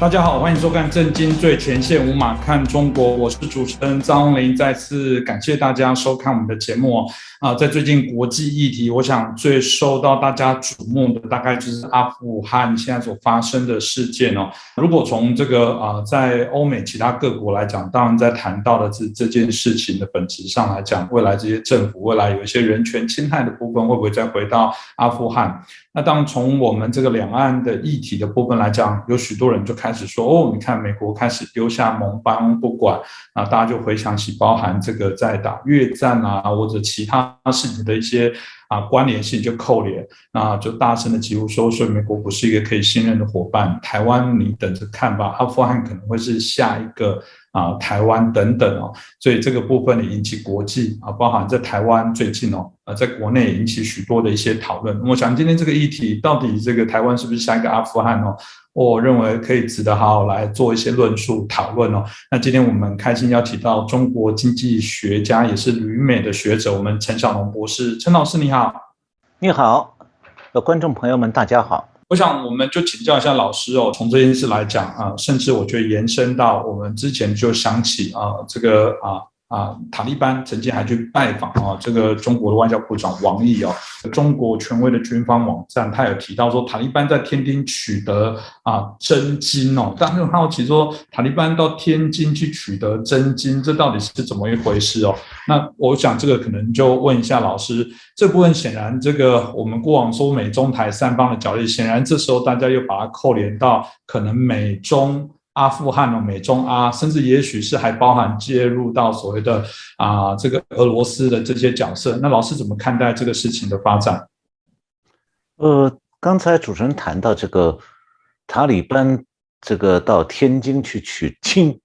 大家好，欢迎收看《震惊最前线》，无马看中国，我是主持人张宏林。再次感谢大家收看我们的节目啊！在最近国际议题，我想最受到大家瞩目的，大概就是阿富汗现在所发生的事件哦。如果从这个啊，在欧美其他各国来讲，当然在谈到的这这件事情的本质上来讲，未来这些政府未来有一些人权侵害的部分，会不会再回到阿富汗？那当从我们这个两岸的议题的部分来讲，有许多人就开始说：“哦，你看美国开始丢下盟邦不管。”啊，大家就回想起包含这个在打越战啊，或者其他事情的一些啊关联性就扣连，那就大声的疾呼说：“说美国不是一个可以信任的伙伴，台湾你等着看吧，阿富汗可能会是下一个。”啊，台湾等等哦，所以这个部分也引起国际啊，包含在台湾最近哦，呃，在国内引起许多的一些讨论。我想今天这个议题到底这个台湾是不是下一个阿富汗哦？我认为可以值得好好来做一些论述讨论哦。那今天我们开心邀请到中国经济学家，也是旅美的学者，我们陈小龙博士，陈老师你好，你好，呃，观众朋友们大家好。我想，我们就请教一下老师哦。从这件事来讲啊，甚至我觉得延伸到我们之前就想起啊，这个啊。啊，塔利班曾经还去拜访啊，这个中国的外交部长王毅哦，中国权威的军方网站，他有提到说，塔利班在天津取得啊真金哦，但是很好奇说，塔利班到天津去取得真金，这到底是怎么一回事哦？那我想这个可能就问一下老师，这部分显然这个我们过往说美中台三方的角力，显然这时候大家又把它扣连到可能美中。阿富汗哦，美中阿，甚至也许是还包含介入到所谓的啊这个俄罗斯的这些角色。那老师怎么看待这个事情的发展？呃，刚才主持人谈到这个塔利班这个到天津去取经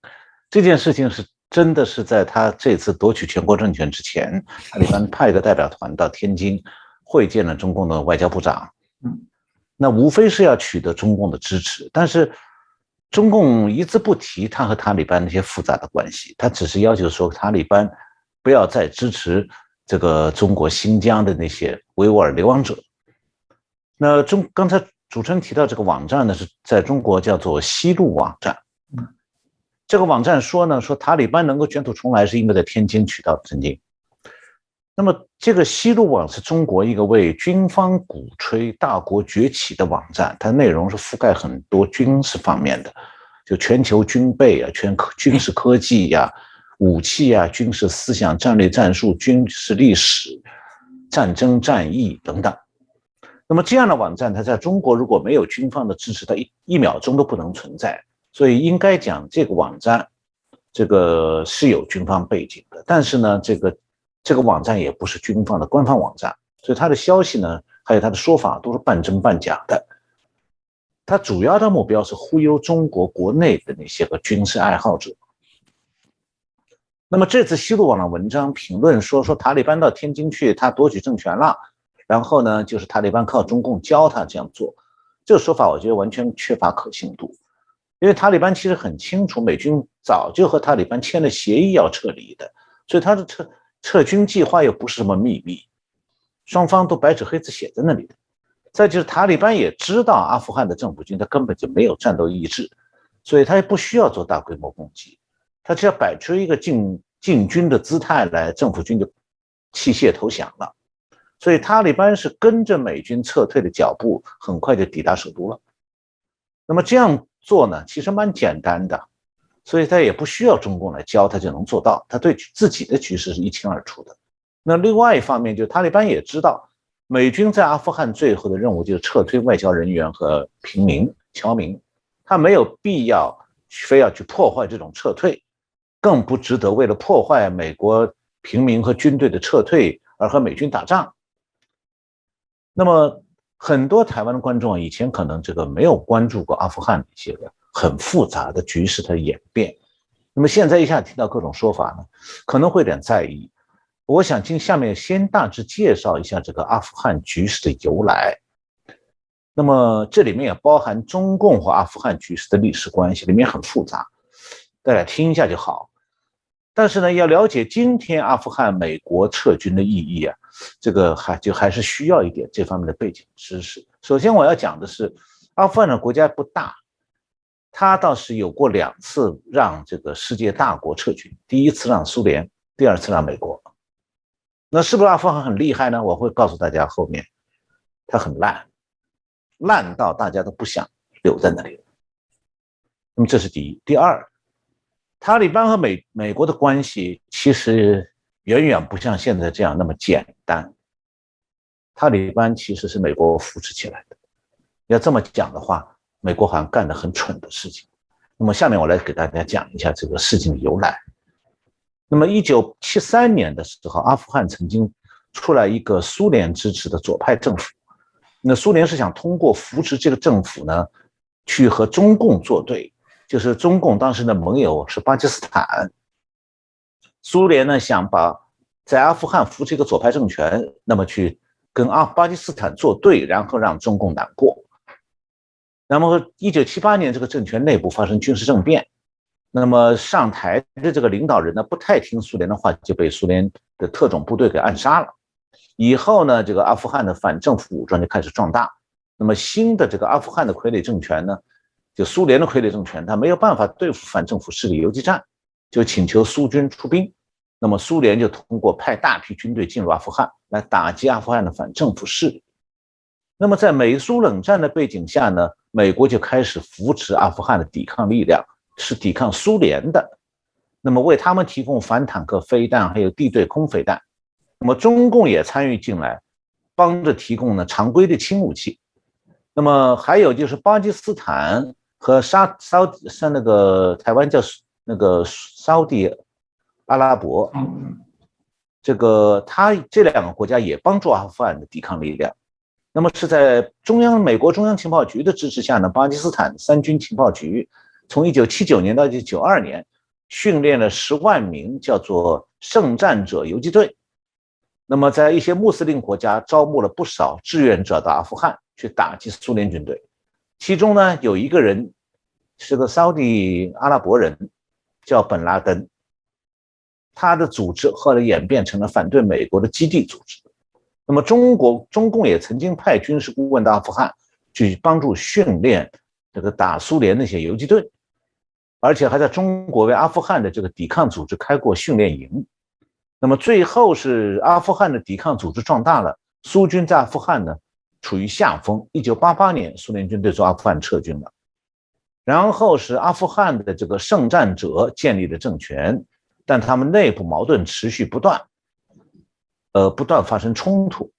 这件事情，是真的是在他这次夺取全国政权之前，塔利班派一个代表团到天津会见了中共的外交部长。嗯，那无非是要取得中共的支持，但是。中共一字不提他和塔利班那些复杂的关系，他只是要求说塔利班不要再支持这个中国新疆的那些维吾尔流亡者。那中刚才主持人提到这个网站呢，是在中国叫做西路网站。这个网站说呢，说塔利班能够卷土重来，是因为在天津取到真经。那么，这个西路网是中国一个为军方鼓吹大国崛起的网站，它内容是覆盖很多军事方面的，就全球军备啊、全科军事科技呀、武器啊、军事思想、战略战术、军事历史、战争战役等等。那么这样的网站，它在中国如果没有军方的支持，它一一秒钟都不能存在。所以应该讲，这个网站这个是有军方背景的，但是呢，这个。这个网站也不是军方的官方网站，所以他的消息呢，还有他的说法都是半真半假的。他主要的目标是忽悠中国国内的那些个军事爱好者。那么这次西路网的文章评论说，说塔利班到天津去，他夺取政权了，然后呢，就是塔利班靠中共教他这样做。这个说法我觉得完全缺乏可信度，因为塔利班其实很清楚，美军早就和塔利班签了协议要撤离的，所以他的撤。撤军计划又不是什么秘密，双方都白纸黑字写在那里的。再就是塔利班也知道阿富汗的政府军他根本就没有战斗意志，所以他也不需要做大规模攻击，他只要摆出一个进进军的姿态来，政府军就弃械投降了。所以塔利班是跟着美军撤退的脚步，很快就抵达首都了。那么这样做呢，其实蛮简单的。所以他也不需要中共来教，他就能做到。他对自己的局势是一清二楚的。那另外一方面，就塔利班也知道，美军在阿富汗最后的任务就是撤退外交人员和平民侨民，他没有必要非要去破坏这种撤退，更不值得为了破坏美国平民和军队的撤退而和美军打仗。那么很多台湾的观众以前可能这个没有关注过阿富汗的一些的。很复杂的局势的演变，那么现在一下听到各种说法呢，可能会有点在意。我想今下面先大致介绍一下这个阿富汗局势的由来。那么这里面也包含中共和阿富汗局势的历史关系，里面很复杂，大家听一下就好。但是呢，要了解今天阿富汗美国撤军的意义啊，这个还就还是需要一点这方面的背景知识。首先我要讲的是，阿富汗的国家不大。他倒是有过两次让这个世界大国撤军，第一次让苏联，第二次让美国。那是不是阿富汗很厉害呢？我会告诉大家，后面他很烂，烂到大家都不想留在那里。那么这是第一，第二，塔利班和美美国的关系其实远远不像现在这样那么简单。塔利班其实是美国扶持起来的，要这么讲的话。美国好像干的很蠢的事情，那么下面我来给大家讲一下这个事情的由来。那么，一九七三年的时候，阿富汗曾经出来一个苏联支持的左派政府，那苏联是想通过扶持这个政府呢，去和中共作对，就是中共当时的盟友是巴基斯坦，苏联呢想把在阿富汗扶持一个左派政权，那么去跟阿巴基斯坦作对，然后让中共难过。那么，一九七八年，这个政权内部发生军事政变，那么上台的这个领导人呢，不太听苏联的话，就被苏联的特种部队给暗杀了。以后呢，这个阿富汗的反政府武装就开始壮大。那么新的这个阿富汗的傀儡政权呢，就苏联的傀儡政权，他没有办法对付反政府势力游击战，就请求苏军出兵。那么苏联就通过派大批军队进入阿富汗，来打击阿富汗的反政府势力。那么在美苏冷战的背景下呢？美国就开始扶持阿富汗的抵抗力量，是抵抗苏联的，那么为他们提供反坦克飞弹，还有地对空飞弹。那么中共也参与进来，帮着提供呢常规的轻武器。那么还有就是巴基斯坦和沙沙像那个台湾叫那个沙地阿拉伯，这个他这两个国家也帮助阿富汗的抵抗力量。那么是在中央美国中央情报局的支持下呢，巴基斯坦三军情报局从一九七九年到一九九二年，训练了十万名叫做圣战者游击队。那么在一些穆斯林国家招募了不少志愿者到阿富汗去打击苏联军队。其中呢有一个人是个沙地阿拉伯人，叫本拉登。他的组织后来演变成了反对美国的基地组织。那么，中国中共也曾经派军事顾问到阿富汗去帮助训练这个打苏联那些游击队，而且还在中国为阿富汗的这个抵抗组织开过训练营。那么最后是阿富汗的抵抗组织壮大了，苏军在阿富汗呢处于下风。一九八八年，苏联军队从阿富汗撤军了，然后是阿富汗的这个圣战者建立的政权，但他们内部矛盾持续不断。呃，不断发生冲突，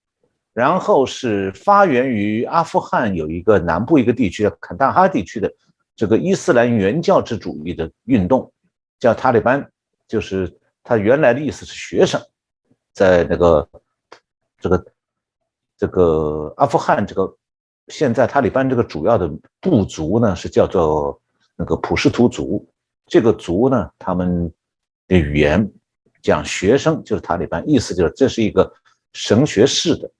然后是发源于阿富汗有一个南部一个地区的坎大哈地区的这个伊斯兰原教旨主义的运动，叫塔利班，就是他原来的意思是学生，在那个这个这个阿富汗这个现在塔利班这个主要的部族呢是叫做那个普什图族，这个族呢他们的语言。讲学生就是塔利班，意思就是这是一个神学式的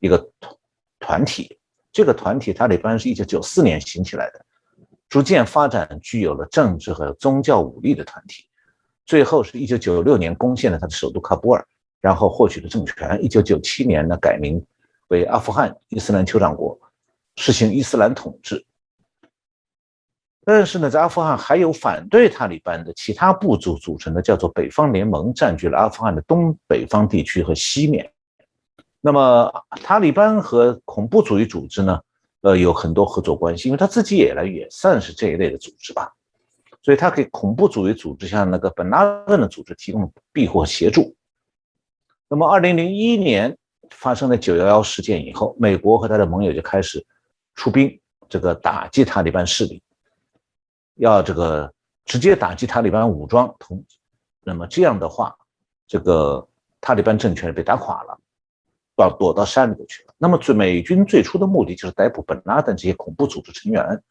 一个团团体。这个团体塔利班是一九九四年兴起来的，逐渐发展具有了政治和宗教武力的团体。最后是一九九六年攻陷了他的首都喀布尔，然后获取了政权。一九九七年呢改名为阿富汗伊斯兰酋长国，实行伊斯兰统治。但是呢，在阿富汗还有反对塔利班的其他部族组成的叫做北方联盟，占据了阿富汗的东北方地区和西面。那么塔利班和恐怖主义组织呢，呃，有很多合作关系，因为他自己也来也算是这一类的组织吧，所以他给恐怖主义组织像那个本拉登的组织提供庇护和协助。那么，二零零一年发生了九幺幺事件以后，美国和他的盟友就开始出兵，这个打击塔利班势力。要这个直接打击塔利班武装，同那么这样的话，这个塔利班政权被打垮了，到躲到山里头去了。那么最美军最初的目的就是逮捕本拉登这些恐怖组织成员，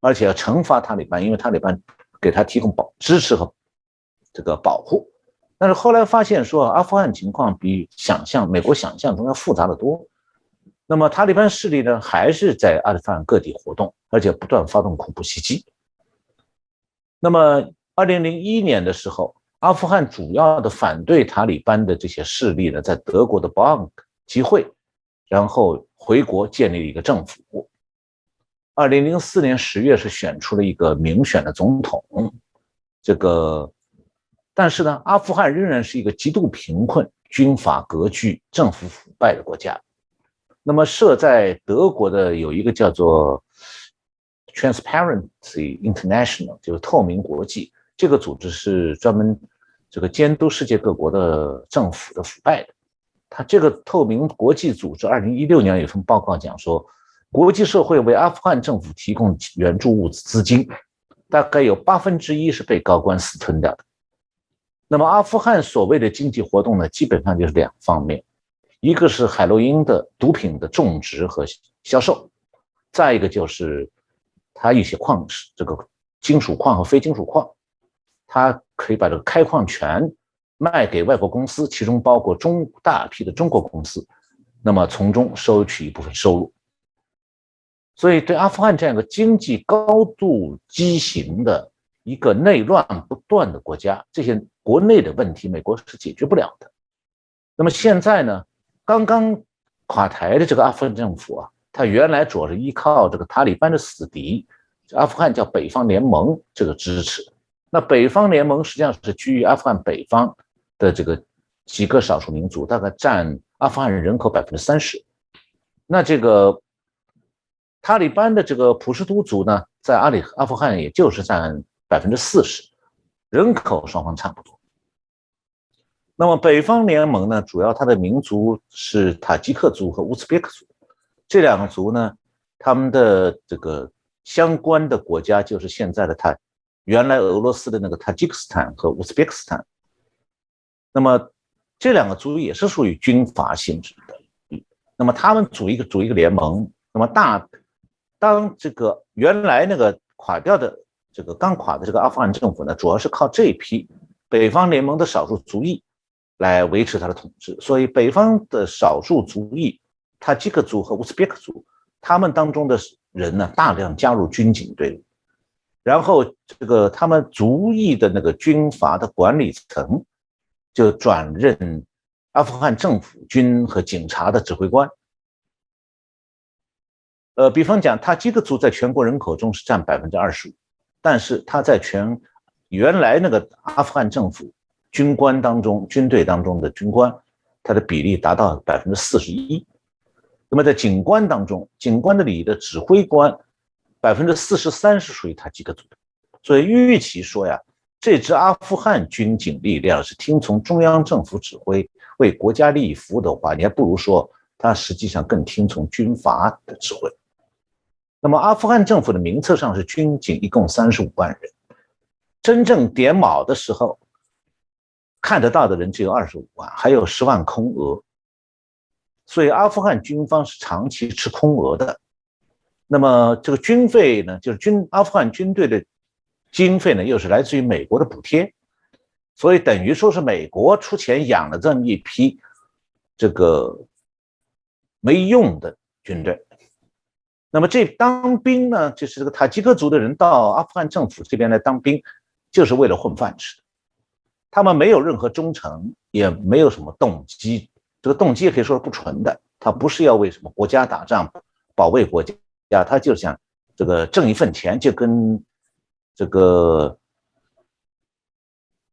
而且要惩罚塔利班，因为塔利班给他提供保支持和这个保护。但是后来发现说，阿富汗情况比想象美国想象中要复杂的多。那么塔利班势力呢，还是在阿富汗各地活动，而且不断发动恐怖袭击。那么，二零零一年的时候，阿富汗主要的反对塔利班的这些势力呢，在德国的 Bank 集会，然后回国建立了一个政府。二零零四年十月是选出了一个民选的总统，这个，但是呢，阿富汗仍然是一个极度贫困、军阀割据、政府腐败的国家。那么设在德国的有一个叫做 Transparency International，就是透明国际，这个组织是专门这个监督世界各国的政府的腐败的。他这个透明国际组织二零一六年有份报告讲说，国际社会为阿富汗政府提供援助物资资金，大概有八分之一是被高官私吞掉的。那么阿富汗所谓的经济活动呢，基本上就是两方面，一个是海洛因的毒品的种植和销售，再一个就是它一些矿石，这个金属矿和非金属矿，它可以把这个开矿权。卖给外国公司，其中包括中大批的中国公司，那么从中收取一部分收入。所以，对阿富汗这样一个经济高度畸形的一个内乱不断的国家，这些国内的问题，美国是解决不了的。那么现在呢？刚刚垮台的这个阿富汗政府啊，他原来主要是依靠这个塔利班的死敌，阿富汗叫北方联盟这个支持。那北方联盟实际上是居于阿富汗北方。的这个几个少数民族大概占阿富汗人口百分之三十，那这个塔利班的这个普什图族呢，在阿里阿富汗也就是占百分之四十，人口双方差不多。那么北方联盟呢，主要它的民族是塔吉克族和乌兹别克族，这两个族呢，他们的这个相关的国家就是现在的塔，原来俄罗斯的那个塔吉克斯坦和乌兹别克斯坦。那么这两个族也是属于军阀性质的，那么他们组一个组一个联盟，那么大当这个原来那个垮掉的这个刚垮的这个阿富汗政府呢，主要是靠这一批北方联盟的少数族裔来维持他的统治，所以北方的少数族裔塔吉克族和乌兹别克族，他们当中的人呢，大量加入军警队伍，然后这个他们族裔的那个军阀的管理层。就转任阿富汗政府军和警察的指挥官。呃，比方讲，塔吉克族在全国人口中是占百分之二十五，但是他在全原来那个阿富汗政府军官当中，军队当中的军官，他的比例达到百分之四十一。那么在警官当中，警官的里的指挥官百分之四十三是属于塔吉克族的。所以，与其说呀。这支阿富汗军警力量是听从中央政府指挥、为国家利益服务的话，你还不如说他实际上更听从军阀的指挥。那么，阿富汗政府的名册上是军警一共三十五万人，真正点卯的时候看得到的人只有二十五万，还有十万空额。所以，阿富汗军方是长期吃空额的。那么，这个军费呢，就是军阿富汗军队的。经费呢，又是来自于美国的补贴，所以等于说是美国出钱养了这么一批这个没用的军队。那么这当兵呢，就是这个塔吉克族的人到阿富汗政府这边来当兵，就是为了混饭吃的。他们没有任何忠诚，也没有什么动机，这个动机也可以说是不纯的。他不是要为什么国家打仗、保卫国家，他就想这个挣一份钱，就跟。这个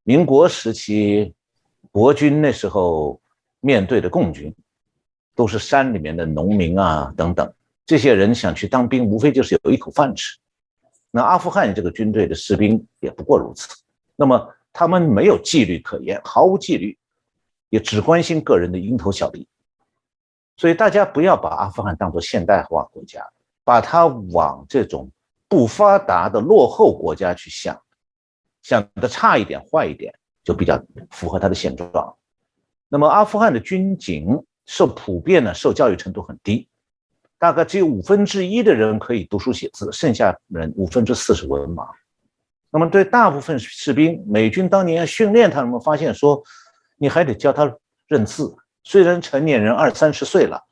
民国时期，国军那时候面对的共军，都是山里面的农民啊等等，这些人想去当兵，无非就是有一口饭吃。那阿富汗这个军队的士兵也不过如此。那么他们没有纪律可言，毫无纪律，也只关心个人的蝇头小利。所以大家不要把阿富汗当做现代化国家，把它往这种。不发达的落后国家去想，想的差一点、坏一点，就比较符合他的现状。那么，阿富汗的军警受普遍呢，受教育程度很低，大概只有五分之一的人可以读书写字，剩下人五分之四是文盲。那么，对大部分士兵，美军当年训练他们，发现说，你还得教他认字。虽然成年人二三十岁了，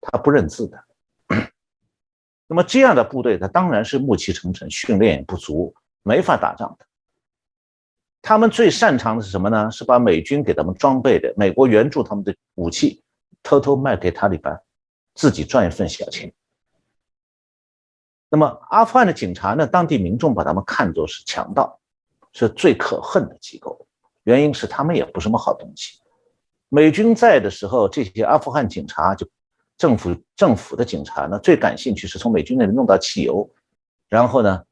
他不认字的。那么这样的部队，他当然是暮气沉沉，训练也不足，没法打仗的。他们最擅长的是什么呢？是把美军给他们装备的、美国援助他们的武器，偷偷卖给塔利班，自己赚一份小钱。那么阿富汗的警察呢，当地民众把他们看作是强盗，是最可恨的机构。原因是他们也不是什么好东西。美军在的时候，这些阿富汗警察就政府政府的警察呢，最感兴趣是从美军那里弄到汽油，然后呢，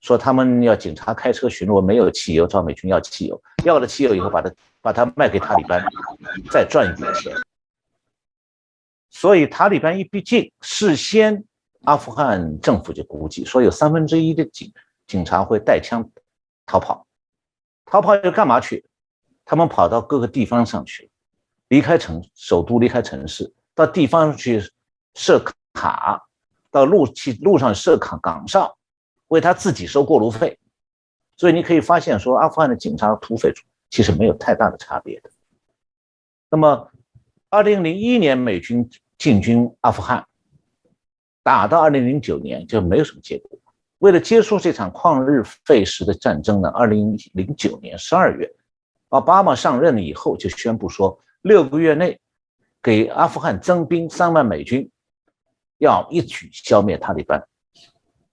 说他们要警察开车巡逻没有汽油，找美军要汽油，要了汽油以后把它把它卖给塔利班，再赚一笔钱。所以塔利班一逼近，事先阿富汗政府就估计说有三分之一的警警察会带枪逃跑，逃跑要干嘛去？他们跑到各个地方上去，离开城首都，离开城市，到地方去设卡，到路去路上设卡岗哨，为他自己收过路费。所以你可以发现，说阿富汗的警察和土匪其实没有太大的差别的。那么，二零零一年美军进军阿富汗，打到二零零九年就没有什么结果。为了结束这场旷日费时的战争呢，二零零九年十二月。奥巴马上任了以后，就宣布说，六个月内给阿富汗增兵三万美军，要一举消灭塔利班。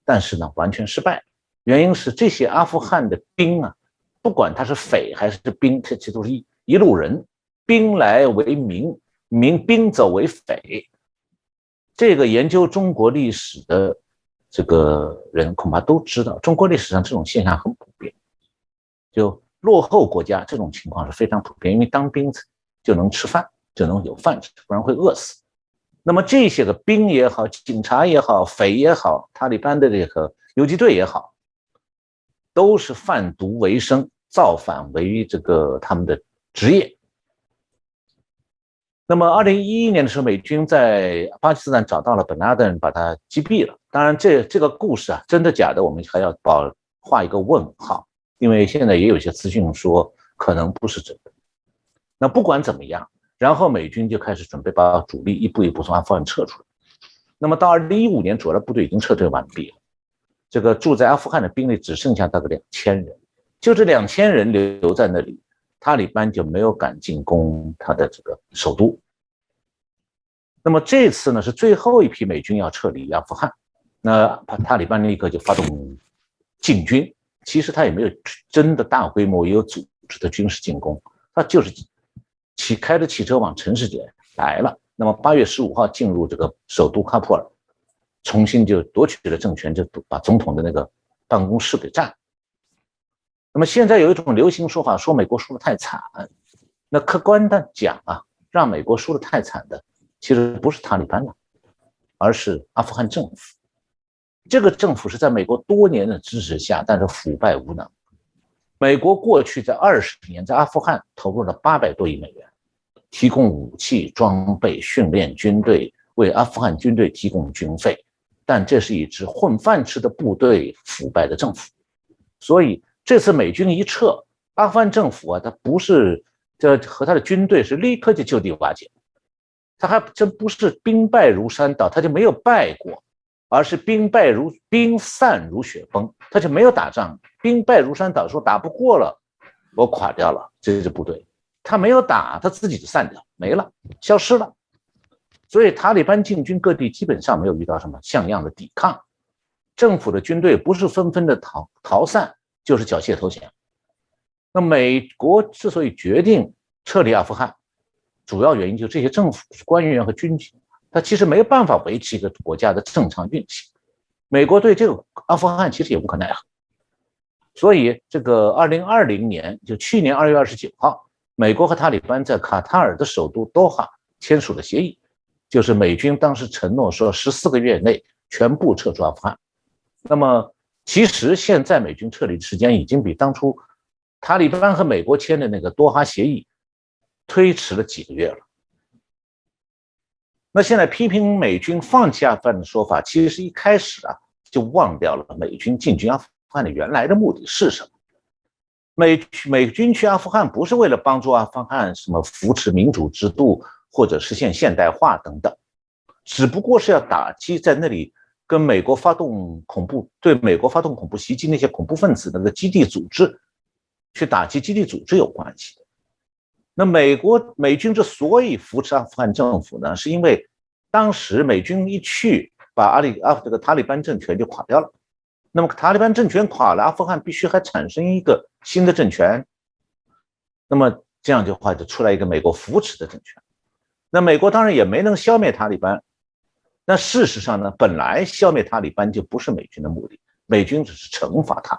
但是呢，完全失败。原因是这些阿富汗的兵啊，不管他是匪还是兵，这其都是一一路人，兵来为民，民兵走为匪。这个研究中国历史的这个人恐怕都知道，中国历史上这种现象很普遍，就。落后国家这种情况是非常普遍，因为当兵就能吃饭，就能有饭吃，不然会饿死。那么这些个兵也好，警察也好，匪也好，塔利班的这个游击队也好，都是贩毒为生，造反为这个他们的职业。那么二零一一年的时候，美军在巴基斯坦找到了本拉登，把他击毙了。当然，这这个故事啊，真的假的，我们还要保画一个问号。因为现在也有些资讯说可能不是真的。那不管怎么样，然后美军就开始准备把主力一步一步从阿富汗撤出来。那么到二零一五年，主要的部队已经撤退完毕了，这个住在阿富汗的兵力只剩下大概两千人，就这两千人留在那里，塔利班就没有敢进攻他的这个首都。那么这次呢是最后一批美军要撤离阿富汗，那塔利班立刻就发动进军。其实他也没有真的大规模、有组织的军事进攻，他就是骑开着汽车往城市里来了。那么八月十五号进入这个首都喀布尔，重新就夺取了政权，就把总统的那个办公室给占。那么现在有一种流行说法，说美国输得太惨。那客观的讲啊，让美国输得太惨的，其实不是塔利班了，而是阿富汗政府。这个政府是在美国多年的支持下，但是腐败无能。美国过去在二十年在阿富汗投入了八百多亿美元，提供武器装备、训练军队，为阿富汗军队提供军费。但这是一支混饭吃的部队，腐败的政府。所以这次美军一撤，阿富汗政府啊，他不是这和他的军队是立刻就就地瓦解，他还真不是兵败如山倒，他就没有败过。而是兵败如兵散如雪崩，他就没有打仗。兵败如山倒，说打不过了，我垮掉了，这支部队他没有打，他自己就散掉，没了，消失了。所以塔利班进军各地，基本上没有遇到什么像样的抵抗。政府的军队不是纷纷的逃逃散，就是缴械投降。那美国之所以决定撤离阿富汗，主要原因就是这些政府官员和军警。他其实没办法维持一个国家的正常运行，美国对这个阿富汗其实也无可奈何，所以这个二零二零年就去年二月二十九号，美国和塔利班在卡塔尔的首都多哈签署了协议，就是美军当时承诺说十四个月内全部撤出阿富汗，那么其实现在美军撤离的时间已经比当初塔利班和美国签的那个多哈协议推迟了几个月了。那现在批评美军放弃阿富汗的说法，其实一开始啊就忘掉了美军进军阿富汗的原来的目的是什么？美美军去阿富汗不是为了帮助阿富汗什么扶持民主制度或者实现现代化等等，只不过是要打击在那里跟美国发动恐怖对美国发动恐怖袭击那些恐怖分子那个基地组织，去打击基地组织有关系。那美国美军之所以扶持阿富汗政府呢，是因为当时美军一去，把阿里阿这个塔利班政权就垮掉了。那么塔利班政权垮了，阿富汗必须还产生一个新的政权。那么这样的话就出来一个美国扶持的政权。那美国当然也没能消灭塔利班。那事实上呢，本来消灭塔利班就不是美军的目的，美军只是惩罚他。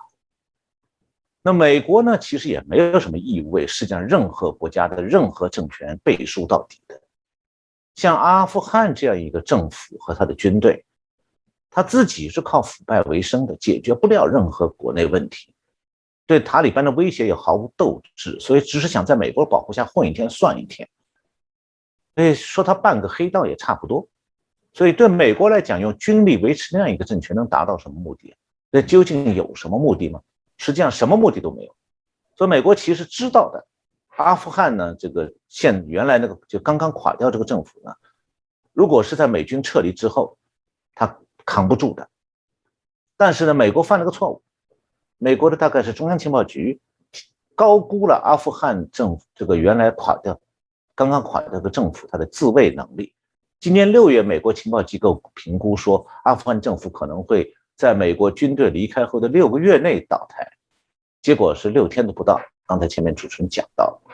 那美国呢，其实也没有什么义务为世界上任何国家的任何政权背书到底的。像阿富汗这样一个政府和他的军队，他自己是靠腐败为生的，解决不了任何国内问题，对塔利班的威胁也毫无斗志，所以只是想在美国保护下混一天算一天。所以说他半个黑道也差不多。所以对美国来讲，用军力维持那样一个政权能达到什么目的？那究竟有什么目的吗？实际上什么目的都没有，所以美国其实知道的，阿富汗呢这个现原来那个就刚刚垮掉这个政府呢，如果是在美军撤离之后，他扛不住的。但是呢，美国犯了个错误，美国的大概是中央情报局高估了阿富汗政府这个原来垮掉、刚刚垮掉的政府它的自卫能力。今年六月，美国情报机构评估说，阿富汗政府可能会。在美国军队离开后的六个月内倒台，结果是六天都不到。刚才前面主持人讲到了，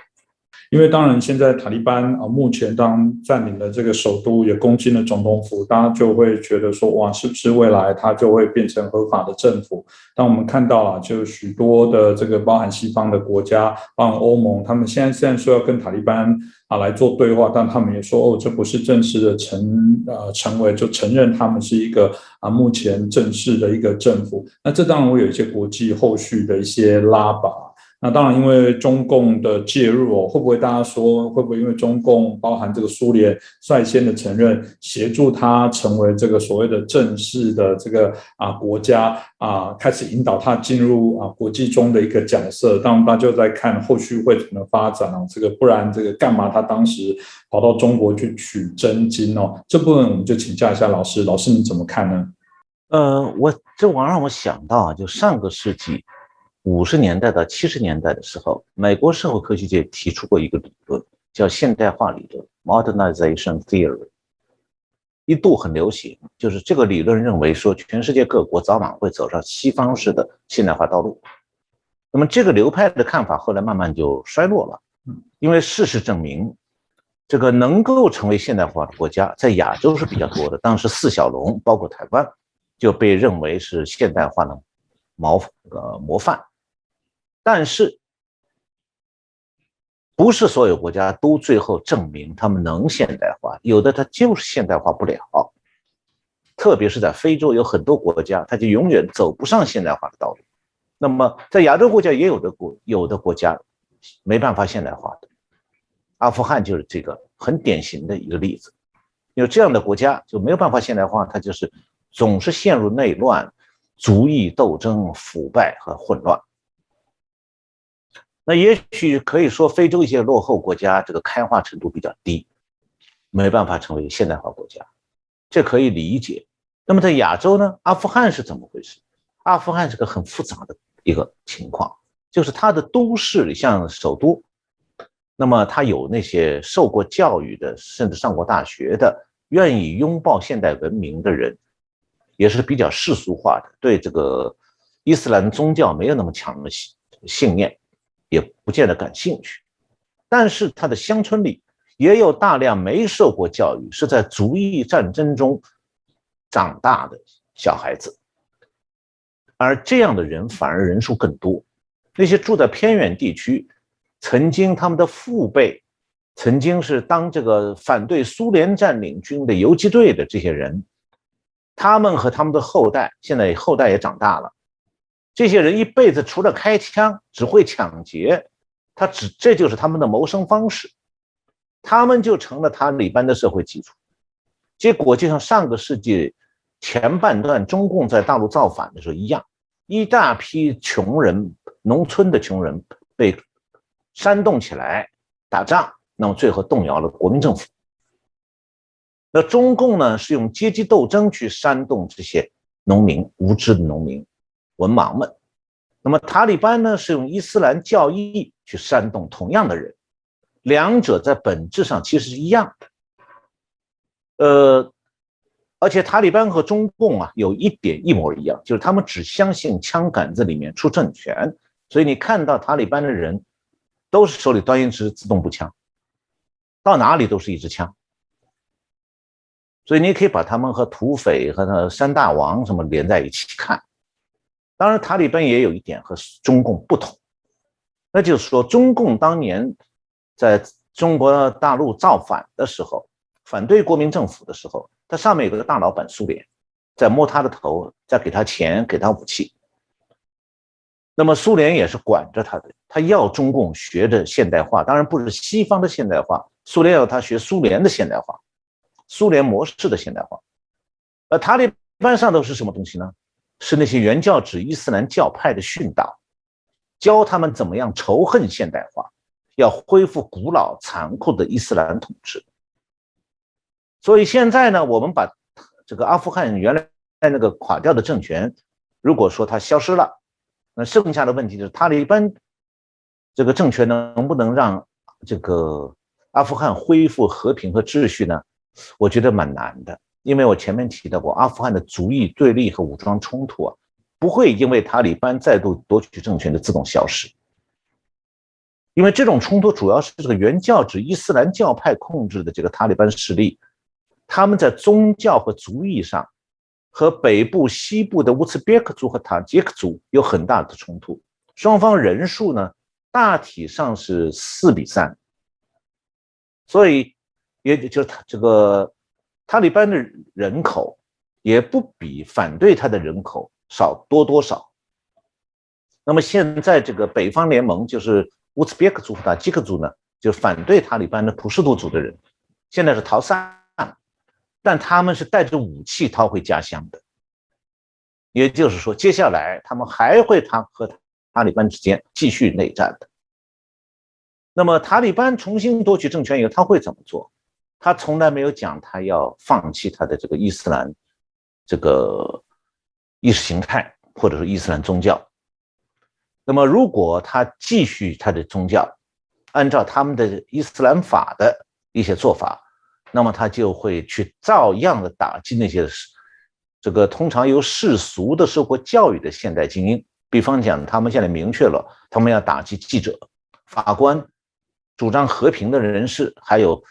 因为当然现在塔利班啊，目前当占领了这个首都，也攻进了总统府，大家就会觉得说，哇，是不是未来它就会变成合法的政府？当我们看到啊，就许多的这个包含西方的国家，包含欧盟，他们现在虽然说要跟塔利班。啊，来做对话，但他们也说，哦，这不是正式的成，呃，成为就承认他们是一个啊，目前正式的一个政府。那这当然会有一些国际后续的一些拉拔。那当然，因为中共的介入哦，会不会大家说会不会因为中共包含这个苏联率先的承认，协助他成为这个所谓的正式的这个啊国家啊，开始引导他进入啊国际中的一个角色？当然，大家就在看后续会怎么发展哦。这个不然，这个干嘛他当时跑到中国去取真经哦？这部分我们就请教一下老师，老师你怎么看呢？呃，我这网让我想到啊，就上个世纪。五十年代到七十年代的时候，美国社会科学界提出过一个理论，叫现代化理论 （Modernization Theory），一度很流行。就是这个理论认为说，全世界各国早晚会走上西方式的现代化道路。那么这个流派的看法后来慢慢就衰落了，因为事实证明，这个能够成为现代化的国家在亚洲是比较多的。当时四小龙，包括台湾，就被认为是现代化的模呃模范。但是，不是所有国家都最后证明他们能现代化，有的它就是现代化不了。特别是在非洲，有很多国家，它就永远走不上现代化的道路。那么，在亚洲国家也有的国，有的国家没办法现代化的，阿富汗就是这个很典型的一个例子。有这样的国家就没有办法现代化，它就是总是陷入内乱、族裔斗争、腐败和混乱。那也许可以说，非洲一些落后国家这个开化程度比较低，没办法成为现代化国家，这可以理解。那么在亚洲呢？阿富汗是怎么回事？阿富汗是个很复杂的一个情况，就是它的都市像首都，那么它有那些受过教育的，甚至上过大学的，愿意拥抱现代文明的人，也是比较世俗化的，对这个伊斯兰宗教没有那么强的信信念。也不见得感兴趣，但是他的乡村里也有大量没受过教育、是在族裔战争中长大的小孩子，而这样的人反而人数更多。那些住在偏远地区，曾经他们的父辈曾经是当这个反对苏联占领军的游击队的这些人，他们和他们的后代，现在后代也长大了。这些人一辈子除了开枪，只会抢劫，他只这就是他们的谋生方式，他们就成了塔利班的社会基础。结果就像上个世纪前半段中共在大陆造反的时候一样，一大批穷人、农村的穷人被煽动起来打仗，那么最后动摇了国民政府。那中共呢，是用阶级斗争去煽动这些农民、无知的农民。文盲们，那么塔利班呢？是用伊斯兰教义去煽动同样的人，两者在本质上其实是一样的。呃，而且塔利班和中共啊有一点一模一样，就是他们只相信枪杆子里面出政权。所以你看到塔利班的人，都是手里端一支自动步枪，到哪里都是一支枪。所以你可以把他们和土匪和那山大王什么连在一起看。当然，塔利班也有一点和中共不同，那就是说，中共当年在中国大陆造反的时候，反对国民政府的时候，它上面有个大老板苏联，在摸他的头，在给他钱，给他武器。那么苏联也是管着他的，他要中共学着现代化，当然不是西方的现代化，苏联要他学苏联的现代化，苏联模式的现代化。而塔利班上头是什么东西呢？是那些原教旨伊斯兰教派的训导，教他们怎么样仇恨现代化，要恢复古老残酷的伊斯兰统治。所以现在呢，我们把这个阿富汗原来那个垮掉的政权，如果说它消失了。那剩下的问题就是塔利班这个政权能不能让这个阿富汗恢复和平和秩序呢？我觉得蛮难的，因为我前面提到过，阿富汗的族裔对立和武装冲突啊，不会因为塔利班再度夺取政权的自动消失，因为这种冲突主要是这个原教旨伊斯兰教派控制的这个塔利班势力，他们在宗教和族裔上。和北部、西部的乌兹别克族和塔吉克族有很大的冲突，双方人数呢大体上是四比三，所以也就他这个塔利班的人口也不比反对他的人口少多多少。那么现在这个北方联盟就是乌兹别克族和塔吉克族呢，就反对塔利班的普什图族的人，现在是逃散。但他们是带着武器逃回家乡的，也就是说，接下来他们还会他和塔利班之间继续内战的。那么，塔利班重新夺取政权以后，他会怎么做？他从来没有讲他要放弃他的这个伊斯兰这个意识形态，或者说伊斯兰宗教。那么，如果他继续他的宗教，按照他们的伊斯兰法的一些做法。那么他就会去照样的打击那些这个通常由世俗的受过教育的现代精英，比方讲，他们现在明确了，他们要打击记者、法官、主张和平的人士，还有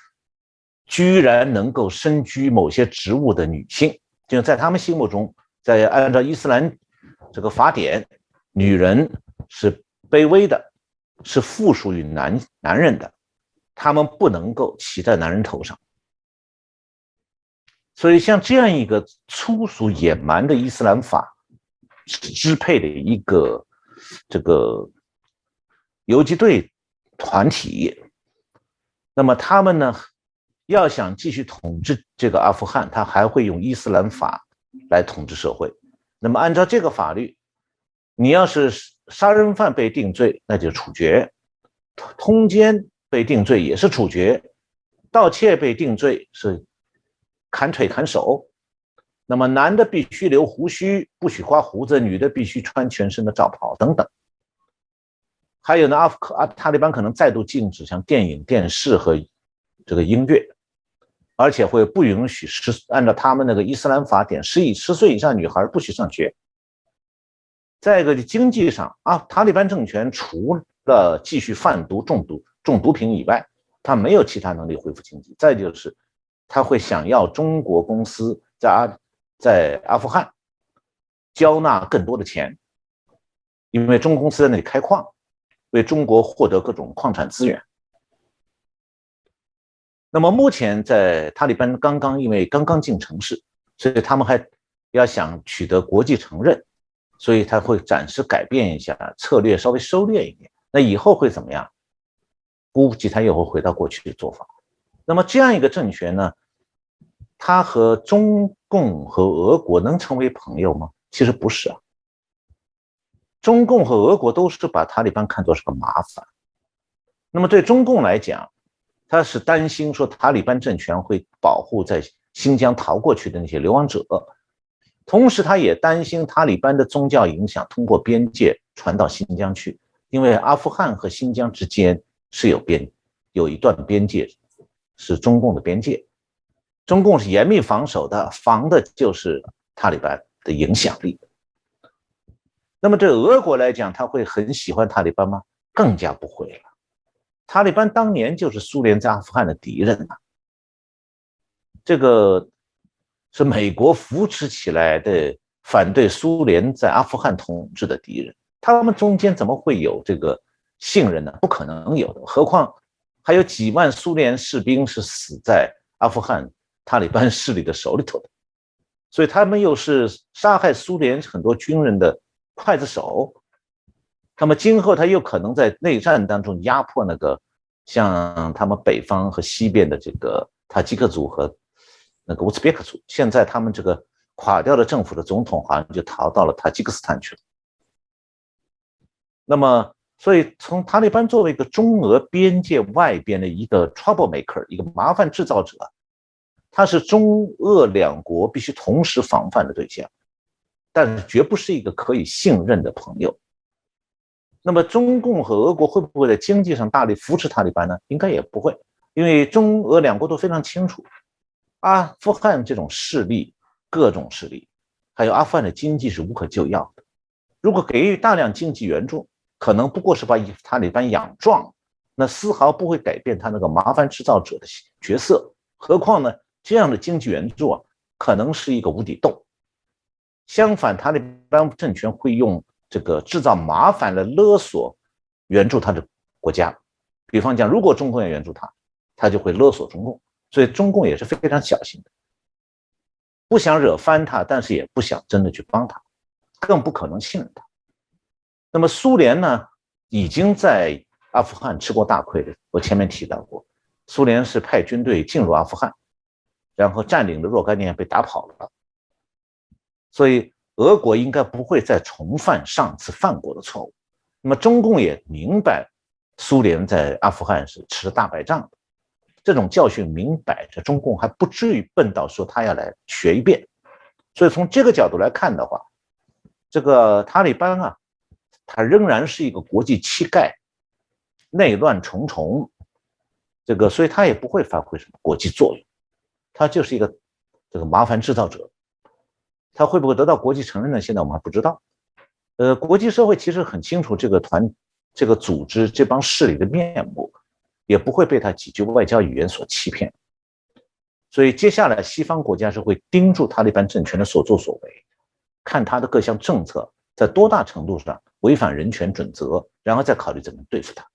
居然能够身居某些职务的女性，就在他们心目中，在按照伊斯兰这个法典，女人是卑微的，是附属于男男人的，他们不能够骑在男人头上。所以，像这样一个粗俗野蛮的伊斯兰法支配的一个这个游击队团体，那么他们呢，要想继续统治这个阿富汗，他还会用伊斯兰法来统治社会。那么，按照这个法律，你要是杀人犯被定罪，那就处决；通奸被定罪也是处决；盗窃被定罪是。砍腿砍手，那么男的必须留胡须，不许刮胡子；女的必须穿全身的罩袍等等。还有呢，阿富阿塔利班可能再度禁止像电影、电视和这个音乐，而且会不允许十按照他们那个伊斯兰法典，十以十岁以上女孩不许上学。再一个就经济上啊，塔利班政权除了继续贩毒、中毒、中毒品以外，他没有其他能力恢复经济。再就是。他会想要中国公司在阿在阿富汗交纳更多的钱，因为中国公司在那里开矿，为中国获得各种矿产资源。那么目前在塔利班刚刚因为刚刚进城市，所以他们还要想取得国际承认，所以他会暂时改变一下策略，稍微收敛一点。那以后会怎么样？估计他又会回到过去的做法。那么这样一个政权呢，他和中共和俄国能成为朋友吗？其实不是啊。中共和俄国都是把塔利班看作是个麻烦。那么对中共来讲，他是担心说塔利班政权会保护在新疆逃过去的那些流亡者，同时他也担心塔利班的宗教影响通过边界传到新疆去，因为阿富汗和新疆之间是有边有一段边界。是中共的边界，中共是严密防守的，防的就是塔利班的影响力。那么对俄国来讲，他会很喜欢塔利班吗？更加不会了。塔利班当年就是苏联在阿富汗的敌人呐，这个是美国扶持起来的，反对苏联在阿富汗统治的敌人。他们中间怎么会有这个信任呢？不可能有的。何况还有几万苏联士兵是死在阿富汗塔利班势力的手里头的，所以他们又是杀害苏联很多军人的。刽子手，那么今后他又可能在内战当中压迫那个像他们北方和西边的这个塔吉克族和那个乌兹别克族。现在他们这个垮掉的政府的总统好像就逃到了塔吉克斯坦去了。那么，所以从塔利班作为一个中俄边界外边的一个 trouble maker，一个麻烦制造者，他是中俄两国必须同时防范的对象。但是绝不是一个可以信任的朋友。那么，中共和俄国会不会在经济上大力扶持塔利班呢？应该也不会，因为中俄两国都非常清楚，阿富汗这种势力、各种势力，还有阿富汗的经济是无可救药的。如果给予大量经济援助，可能不过是把塔利班养壮，那丝毫不会改变他那个麻烦制造者的角色。何况呢，这样的经济援助啊，可能是一个无底洞。相反，塔利班政权会用这个制造麻烦来勒索援助他的国家。比方讲，如果中共要援助他，他就会勒索中共。所以中共也是非常小心的，不想惹翻他，但是也不想真的去帮他，更不可能信任他。那么苏联呢，已经在阿富汗吃过大亏的。我前面提到过，苏联是派军队进入阿富汗，然后占领了若干年，被打跑了。所以，俄国应该不会再重犯上次犯过的错误。那么，中共也明白，苏联在阿富汗是吃了大败仗的，这种教训明摆着，中共还不至于笨到说他要来学一遍。所以，从这个角度来看的话，这个塔利班啊，他仍然是一个国际乞丐，内乱重重，这个，所以他也不会发挥什么国际作用，他就是一个这个麻烦制造者。他会不会得到国际承认呢？现在我们还不知道。呃，国际社会其实很清楚这个团、这个组织、这帮势力的面目，也不会被他几句外交语言所欺骗。所以，接下来西方国家是会盯住塔利班政权的所作所为，看他的各项政策在多大程度上违反人权准则，然后再考虑怎么对付他。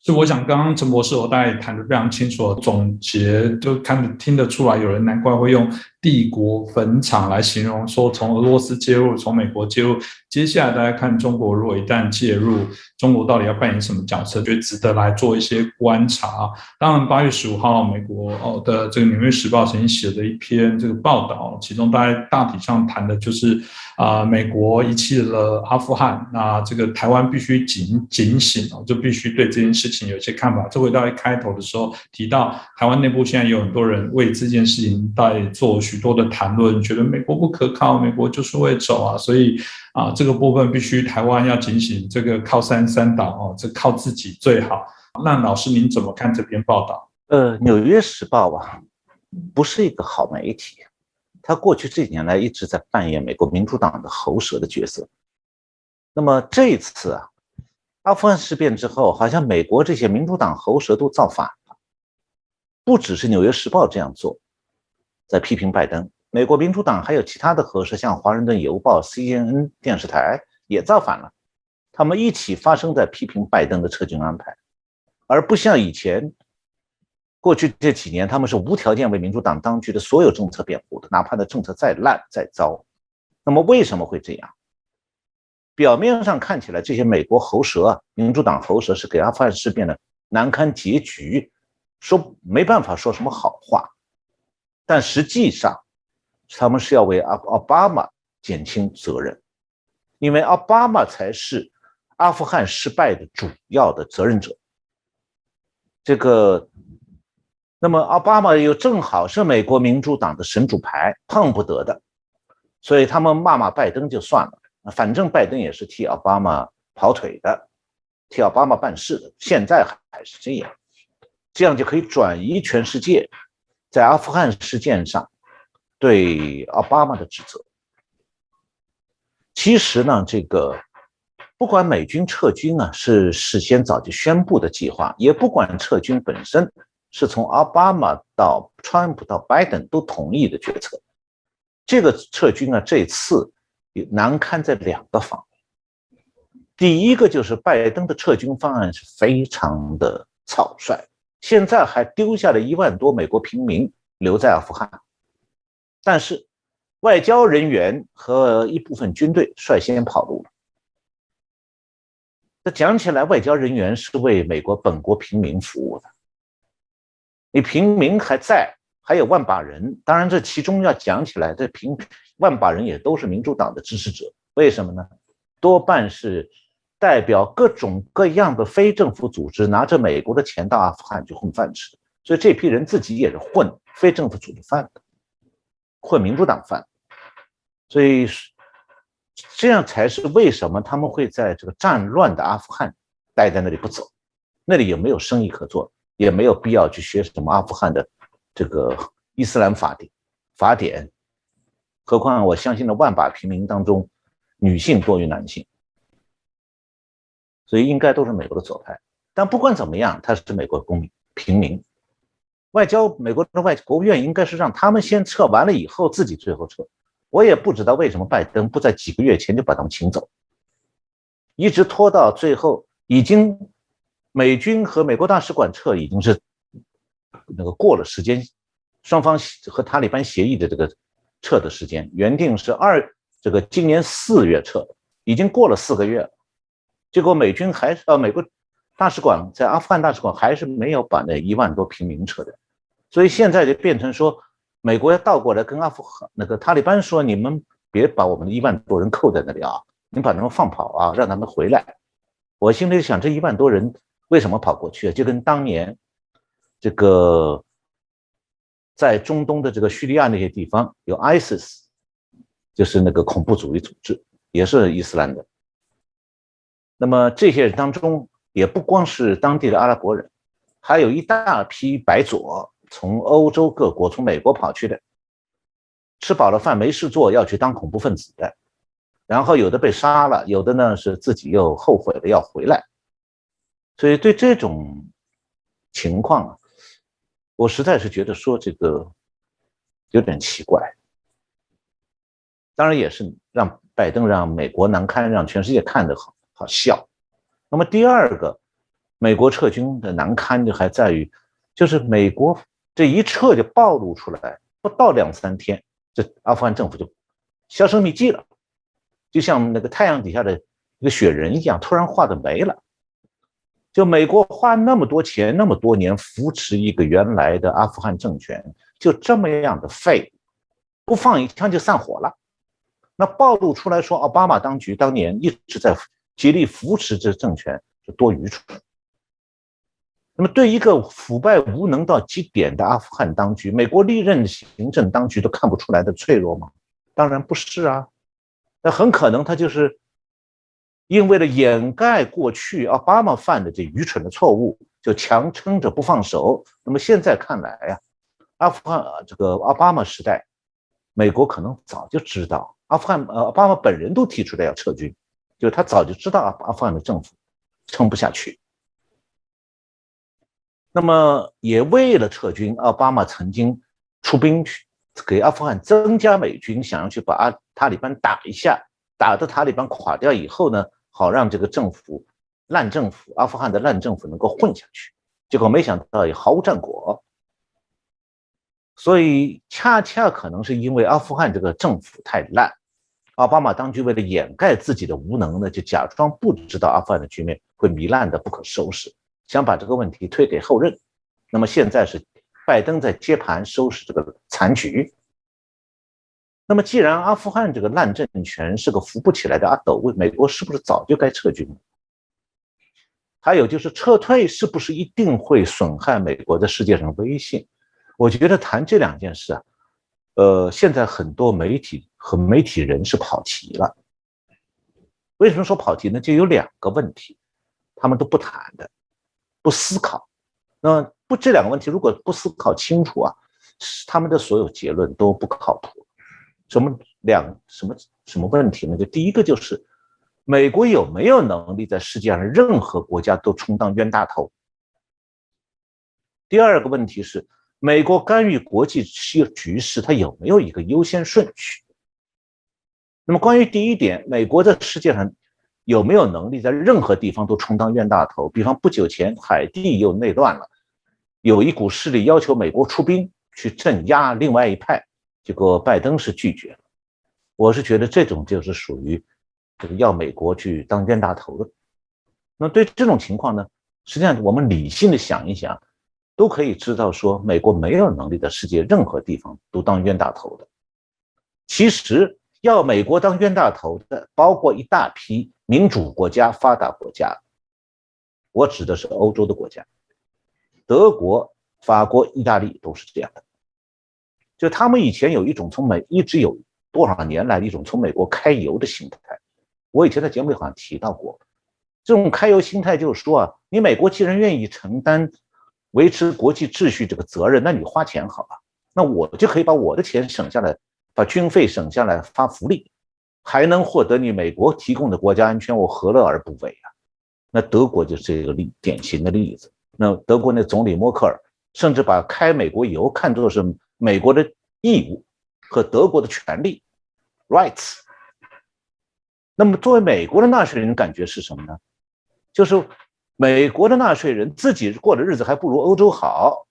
所以，我想刚刚陈博士我大概谈的非常清楚，总结就看听得出来，有人难怪会用。帝国坟场来形容说，从俄罗斯介入，从美国介入，接下来大家看中国如果一旦介入，中国到底要扮演什么角色，就值得来做一些观察。当然，八月十五号，美国哦的这个《纽约时报》曾经写了一篇这个报道，其中大概大体上谈的就是啊，美国遗弃了阿富汗，那这个台湾必须警警醒哦，就必须对这件事事情有些看法。这回到一开头的时候提到，台湾内部现在有很多人为这件事情在做。许多的谈论，觉得美国不可靠，美国就是会走啊，所以啊，这个部分必须台湾要警醒，这个靠山山倒哦，这靠自己最好。那老师您怎么看这篇报道？呃，《纽约时报》啊，不是一个好媒体，他过去这几年来一直在扮演美国民主党的喉舌的角色。那么这一次啊，阿富汗事变之后，好像美国这些民主党喉舌都造反了，不只是《纽约时报》这样做。在批评拜登，美国民主党还有其他的核实，像《华盛顿邮报》、CNN 电视台也造反了，他们一起发生在批评拜登的撤军安排，而不像以前，过去这几年他们是无条件为民主党当局的所有政策辩护的，哪怕那政策再烂再糟。那么为什么会这样？表面上看起来，这些美国喉舌啊，民主党喉舌是给阿富汗事变的难堪结局，说没办法说什么好话。但实际上，他们是要为阿奥巴马减轻责任，因为奥巴马才是阿富汗失败的主要的责任者。这个，那么奥巴马又正好是美国民主党的神主牌，碰不得的，所以他们骂骂拜登就算了，反正拜登也是替奥巴马跑腿的，替奥巴马办事的，现在还是这样，这样就可以转移全世界。在阿富汗事件上对奥巴马的指责。其实呢，这个不管美军撤军啊是事先早就宣布的计划，也不管撤军本身是从奥巴马到川普到拜登都同意的决策，这个撤军啊这次难堪在两个方面。第一个就是拜登的撤军方案是非常的草率，现在还丢下了一万多美国平民留在阿富汗，但是。外交人员和一部分军队率先跑路了。这讲起来，外交人员是为美国本国平民服务的。你平民还在，还有万把人。当然，这其中要讲起来，这平万把人也都是民主党的支持者。为什么呢？多半是代表各种各样的非政府组织，拿着美国的钱到阿富汗去混饭吃。所以这批人自己也是混非政府组织饭的。混民主党饭，所以这样才是为什么他们会在这个战乱的阿富汗待在那里不走，那里也没有生意可做，也没有必要去学什么阿富汗的这个伊斯兰法典法典。何况我相信的万把平民当中，女性多于男性，所以应该都是美国的左派。但不管怎么样，他是美国公民平民。外交，美国的外国务院应该是让他们先撤完了以后，自己最后撤。我也不知道为什么拜登不在几个月前就把他们请走，一直拖到最后，已经美军和美国大使馆撤已经是那个过了时间，双方和塔利班协议的这个撤的时间，原定是二这个今年四月撤的，已经过了四个月了，结果美军还是呃美国。大使馆在阿富汗大使馆还是没有把那一万多平民撤掉，所以现在就变成说，美国要倒过来跟阿富汗那个塔利班说：“你们别把我们的一万多人扣在那里啊，你把他们放跑啊，让他们回来。”我心里想，这一万多人为什么跑过去啊？就跟当年这个在中东的这个叙利亚那些地方有 ISIS，就是那个恐怖主义组织，也是伊斯兰的。那么这些人当中。也不光是当地的阿拉伯人，还有一大批白左从欧洲各国、从美国跑去的，吃饱了饭没事做，要去当恐怖分子的。然后有的被杀了，有的呢是自己又后悔了要回来。所以对这种情况啊，我实在是觉得说这个有点奇怪。当然也是让拜登、让美国难堪，让全世界看得好好笑。那么第二个，美国撤军的难堪就还在于，就是美国这一撤就暴露出来，不到两三天，这阿富汗政府就销声匿迹了，就像那个太阳底下的一个雪人一样，突然化的没了。就美国花那么多钱，那么多年扶持一个原来的阿富汗政权，就这么样的废，不放一枪就散伙了。那暴露出来说，奥巴马当局当年一直在。极力扶持这政权是多愚蠢。那么，对一个腐败无能到极点的阿富汗当局，美国历任行政当局都看不出来的脆弱吗？当然不是啊。那很可能他就是因为了掩盖过去奥巴马犯的这愚蠢的错误，就强撑着不放手。那么现在看来呀，阿富汗这个奥巴马时代，美国可能早就知道阿富汗呃奥巴马本人都提出来要撤军。就他早就知道阿阿富汗的政府撑不下去，那么也为了撤军，奥巴马曾经出兵去给阿富汗增加美军，想要去把阿塔利班打一下，打的塔利班垮掉以后呢，好让这个政府烂政府阿富汗的烂政府能够混下去。结果没想到也毫无战果，所以恰恰可能是因为阿富汗这个政府太烂。奥巴马当局为了掩盖自己的无能呢，就假装不知道阿富汗的局面会糜烂的不可收拾，想把这个问题推给后任。那么现在是拜登在接盘收拾这个残局。那么既然阿富汗这个烂政权是个扶不起来的阿斗，为美国是不是早就该撤军？还有就是撤退是不是一定会损害美国在世界上威信？我觉得谈这两件事啊。呃，现在很多媒体和媒体人是跑题了。为什么说跑题呢？就有两个问题，他们都不谈的，不思考。那不这两个问题如果不思考清楚啊，他们的所有结论都不靠谱。什么两什么什么问题呢？就第一个就是，美国有没有能力在世界上任何国家都充当冤大头？第二个问题是，美国干预国际局势，它有没有一个优先顺序？那么关于第一点，美国在世界上有没有能力在任何地方都充当冤大头？比方不久前海地又内乱了，有一股势力要求美国出兵去镇压另外一派。结果拜登是拒绝了，我是觉得这种就是属于这个要美国去当冤大头的。那对这种情况呢，实际上我们理性的想一想，都可以知道说，美国没有能力在世界任何地方都当冤大头的。其实要美国当冤大头的，包括一大批民主国家、发达国家，我指的是欧洲的国家，德国、法国、意大利都是这样的。就他们以前有一种从美一直有多少年来的一种从美国开油的心态，我以前在节目里好像提到过，这种开油心态就是说啊，你美国既然愿意承担维持国际秩序这个责任，那你花钱好吧，那我就可以把我的钱省下来，把军费省下来发福利，还能获得你美国提供的国家安全，我何乐而不为啊？那德国就是一个例典型的例子，那德国那总理默克尔甚至把开美国油看作是。美国的义务和德国的权利，rights。那么，作为美国的纳税人，感觉是什么呢？就是美国的纳税人自己过的日子还不如欧洲好，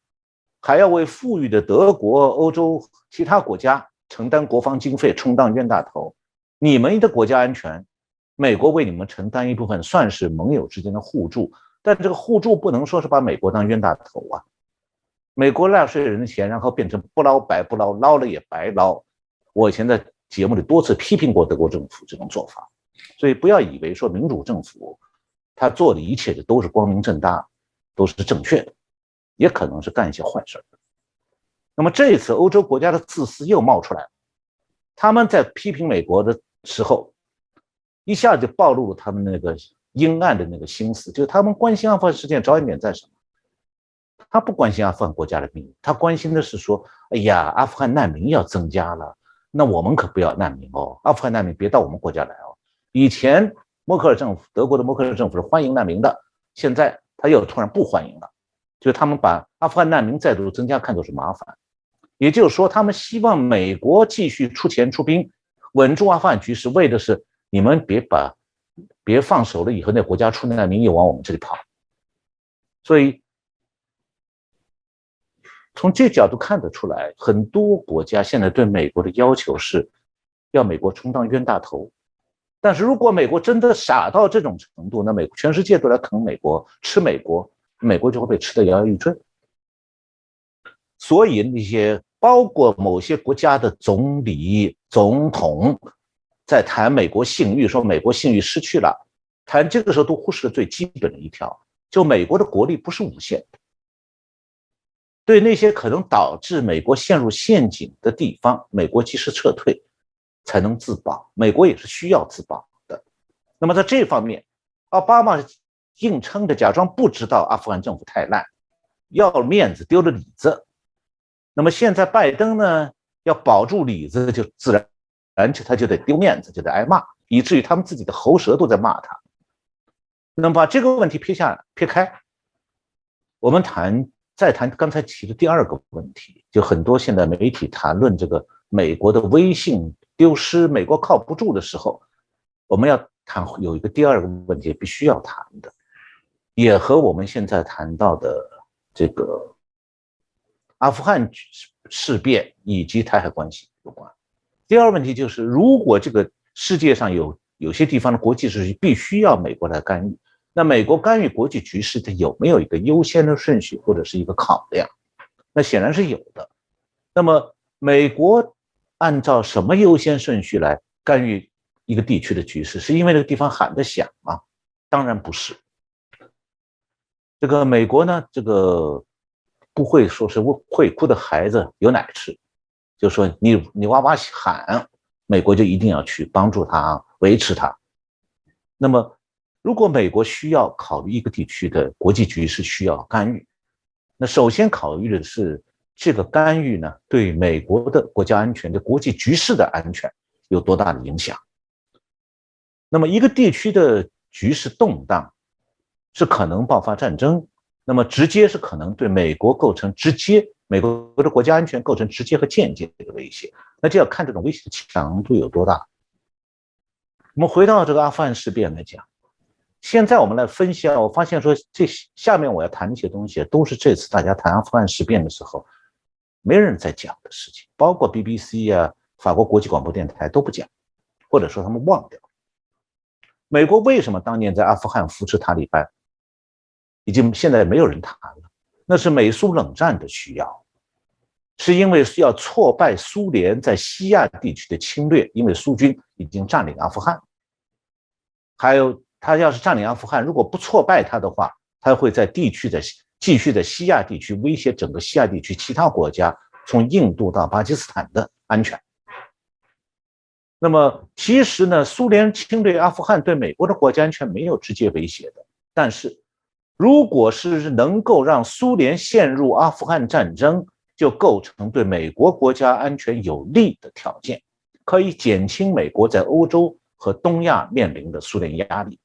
还要为富裕的德国、欧洲其他国家承担国防经费，充当冤大头。你们的国家安全，美国为你们承担一部分，算是盟友之间的互助，但这个互助不能说是把美国当冤大头啊。美国纳税人的钱，然后变成不捞白不捞，捞了也白捞。我以前在节目里多次批评过德国政府这种做法，所以不要以为说民主政府他做的一切就都是光明正大，都是正确的，也可能是干一些坏事那么这一次欧洲国家的自私又冒出来了，他们在批评美国的时候，一下就暴露了他们那个阴暗的那个心思，就是他们关心阿富汗事件着眼点在什么？他不关心阿富汗国家的命运，他关心的是说：“哎呀，阿富汗难民要增加了，那我们可不要难民哦，阿富汗难民别到我们国家来哦。”以前默克尔政府，德国的默克尔政府是欢迎难民的，现在他又突然不欢迎了，就他们把阿富汗难民再度增加看作是麻烦，也就是说，他们希望美国继续出钱出兵，稳住阿富汗局势，为的是你们别把别放手了，以后那国家出难民又往我们这里跑，所以。从这角度看得出来，很多国家现在对美国的要求是，要美国充当冤大头。但是如果美国真的傻到这种程度，那美全世界都来啃美国、吃美国，美国就会被吃得摇摇欲坠。所以那些包括某些国家的总理、总统，在谈美国信誉，说美国信誉失去了，谈这个时候都忽视了最基本的一条，就美国的国力不是无限的。对那些可能导致美国陷入陷阱的地方，美国及时撤退，才能自保。美国也是需要自保的。那么在这方面，奥巴马硬撑着，假装不知道阿富汗政府太烂，要面子丢了里子。那么现在拜登呢，要保住里子，就自然，而且他就得丢面子，就得挨骂，以至于他们自己的喉舌都在骂他。那么把这个问题撇下撇开，我们谈。再谈刚才提的第二个问题，就很多现在媒体谈论这个美国的威信丢失，美国靠不住的时候，我们要谈有一个第二个问题必须要谈的，也和我们现在谈到的这个阿富汗事变以及台海关系有关。第二个问题就是，如果这个世界上有有些地方的国际秩序必须要美国来干预。那美国干预国际局势，它有没有一个优先的顺序或者是一个考量？那显然是有的。那么，美国按照什么优先顺序来干预一个地区的局势？是因为那个地方喊得响吗？当然不是。这个美国呢，这个不会说是会哭的孩子有奶吃，就说你你哇哇喊，美国就一定要去帮助他啊维持他。那么。如果美国需要考虑一个地区的国际局势需要干预，那首先考虑的是这个干预呢，对美国的国家安全、的国际局势的安全有多大的影响？那么，一个地区的局势动荡，是可能爆发战争，那么直接是可能对美国构成直接美国的国家安全构成直接和间接的威胁。那就要看这种威胁的强度有多大。我们回到这个阿富汗事变来讲，现在我们来分析啊，我发现说这下面我要谈一些东西，都是这次大家谈阿富汗事变的时候，没人在讲的事情，包括 BBC 啊、法国国际广播电台都不讲，或者说他们忘掉。美国为什么当年在阿富汗扶持塔利班，已经现在没有人谈了？那是美苏冷战的需要，是因为要挫败苏联在西亚地区的侵略，因为苏军已经占领阿富汗。还有，他要是占领阿富汗，如果不挫败他的话，他会在地区的继续在西亚地区威胁整个西亚地区其他国家，从印度到巴基斯坦的安全。那么其实呢，苏联侵略阿富汗对美国的国家安全没有直接威胁的。但是，如果是能够让苏联陷入阿富汗战争，就构成对美国国家安全有利的条件，可以减轻美国在欧洲和东亚面临的苏联压力。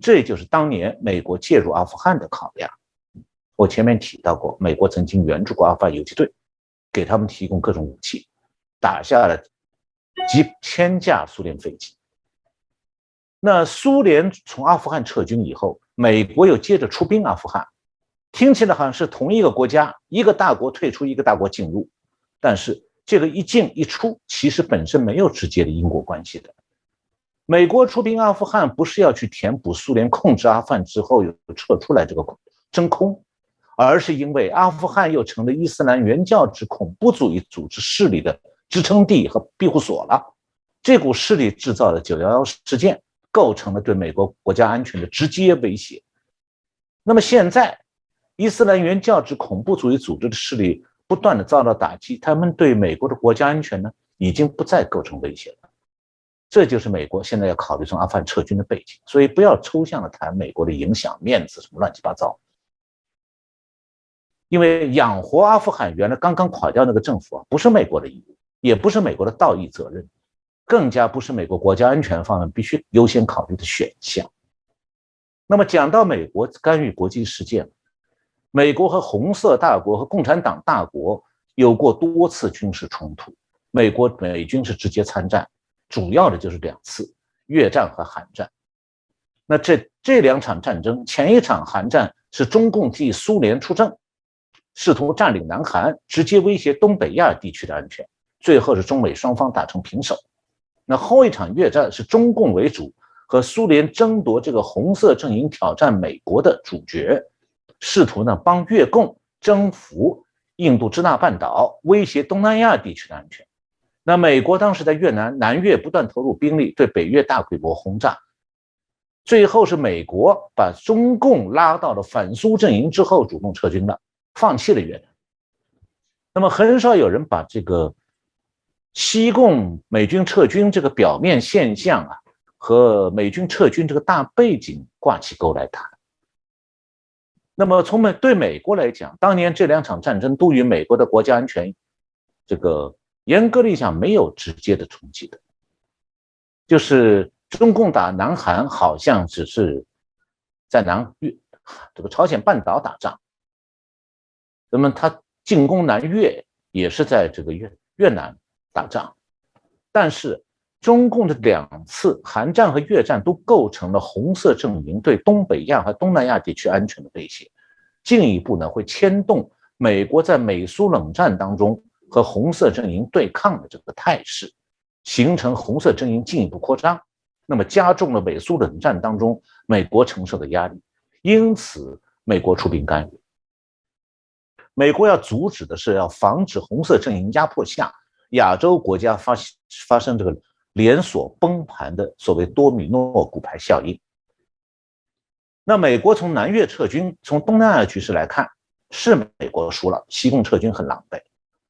这就是当年美国介入阿富汗的考量。我前面提到过，美国曾经援助过阿富汗游击队，给他们提供各种武器，打下了。几千架苏联飞机。那苏联从阿富汗撤军以后，美国又接着出兵阿富汗，听起来好像是同一个国家，一个大国退出，一个大国进入。但是这个一进一出，其实本身没有直接的因果关系的。美国出兵阿富汗不是要去填补苏联控制阿富汗之后又撤出来这个真空，而是因为阿富汗又成了伊斯兰原教旨恐怖主义组织势力的。支撑地和庇护所了，这股势力制造的九幺幺事件构成了对美国国家安全的直接威胁。那么现在，伊斯兰原教旨恐怖主义组织的势力不断的遭到打击，他们对美国的国家安全呢，已经不再构成威胁了。这就是美国现在要考虑从阿富汗撤军的背景。所以不要抽象的谈美国的影响、面子什么乱七八糟。因为养活阿富汗原来刚刚垮掉那个政府啊，不是美国的义务。也不是美国的道义责任，更加不是美国国家安全方面必须优先考虑的选项。那么讲到美国干预国际事件，美国和红色大国和共产党大国有过多次军事冲突，美国美军是直接参战，主要的就是两次越战和韩战。那这这两场战争，前一场韩战是中共替苏联出征，试图占领南韩，直接威胁东北亚地区的安全。最后是中美双方打成平手，那后一场越战是中共为主和苏联争夺这个红色阵营挑战美国的主角，试图呢帮越共征服印度支那半岛，威胁东南亚地区的安全。那美国当时在越南南越不断投入兵力，对北越大规模轰炸，最后是美国把中共拉到了反苏阵营之后，主动撤军了，放弃了越南。那么很少有人把这个。西贡美军撤军这个表面现象啊，和美军撤军这个大背景挂起钩来谈。那么从美对美国来讲，当年这两场战争都与美国的国家安全，这个严格意义上没有直接的冲击的。就是中共打南韩，好像只是在南越这个朝鲜半岛打仗。那么他进攻南越，也是在这个越越南。打仗，但是中共的两次韩战和越战都构成了红色阵营对东北亚和东南亚地区安全的威胁，进一步呢会牵动美国在美苏冷战当中和红色阵营对抗的这个态势，形成红色阵营进一步扩张，那么加重了美苏冷战当中美国承受的压力，因此美国出兵干预。美国要阻止的是要防止红色阵营压迫下。亚洲国家发发生这个连锁崩盘的所谓多米诺骨牌效应。那美国从南越撤军，从东南亚局势来看，是美国输了，西贡撤军很狼狈。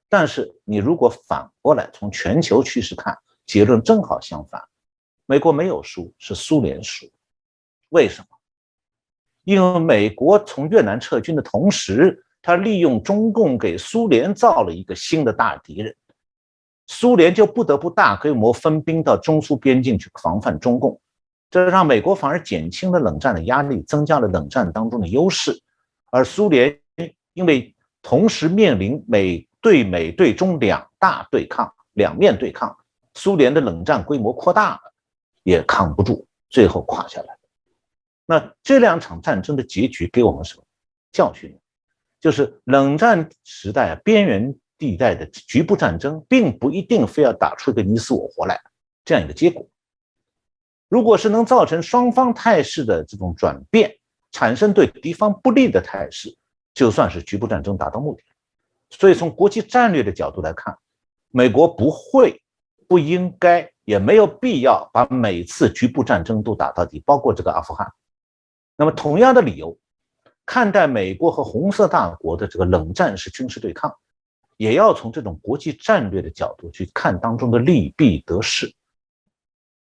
但是你如果反过来从全球趋势看，结论正好相反，美国没有输，是苏联输。为什么？因为美国从越南撤军的同时。他利用中共给苏联造了一个新的大敌人，苏联就不得不大规模分兵到中苏边境去防范中共，这让美国反而减轻了冷战的压力，增加了冷战当中的优势，而苏联因为同时面临美对美对中两大对抗、两面对抗，苏联的冷战规模扩大了，也扛不住，最后垮下来。那这两场战争的结局给我们什么教训？就是冷战时代啊，边缘地带的局部战争，并不一定非要打出一个你死我活来这样一个结果。如果是能造成双方态势的这种转变，产生对敌方不利的态势，就算是局部战争达到目的。所以从国际战略的角度来看，美国不会、不应该，也没有必要把每次局部战争都打到底，包括这个阿富汗。那么同样的理由，看待美国和红色大国的这个冷战式军事对抗，也要从这种国际战略的角度去看当中的利弊得失。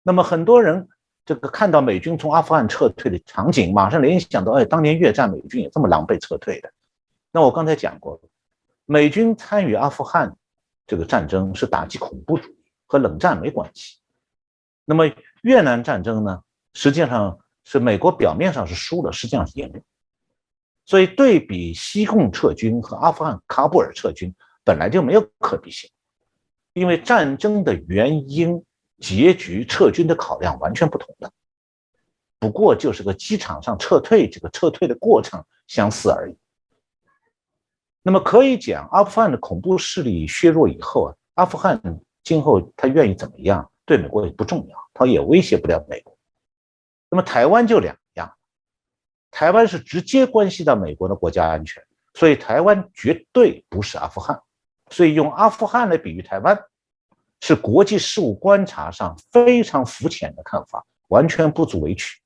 那么很多人这个看到美军从阿富汗撤退的场景，马上联想到，哎，当年越战美军也这么狼狈撤退的。那我刚才讲过，美军参与阿富汗这个战争是打击恐怖主义，和冷战没关系。那么越南战争呢，实际上。是美国表面上是输了，实际上是赢了。所以对比西贡撤军和阿富汗喀布尔撤军，本来就没有可比性，因为战争的原因、结局、撤军的考量完全不同的。不过就是个机场上撤退，这个撤退的过程相似而已。那么可以讲，阿富汗的恐怖势力削弱以后啊，阿富汗今后他愿意怎么样，对美国也不重要，他也威胁不了美国。那么台湾就两样，台湾是直接关系到美国的国家安全，所以台湾绝对不是阿富汗，所以用阿富汗来比喻台湾，是国际事务观察上非常肤浅的看法，完全不足为取。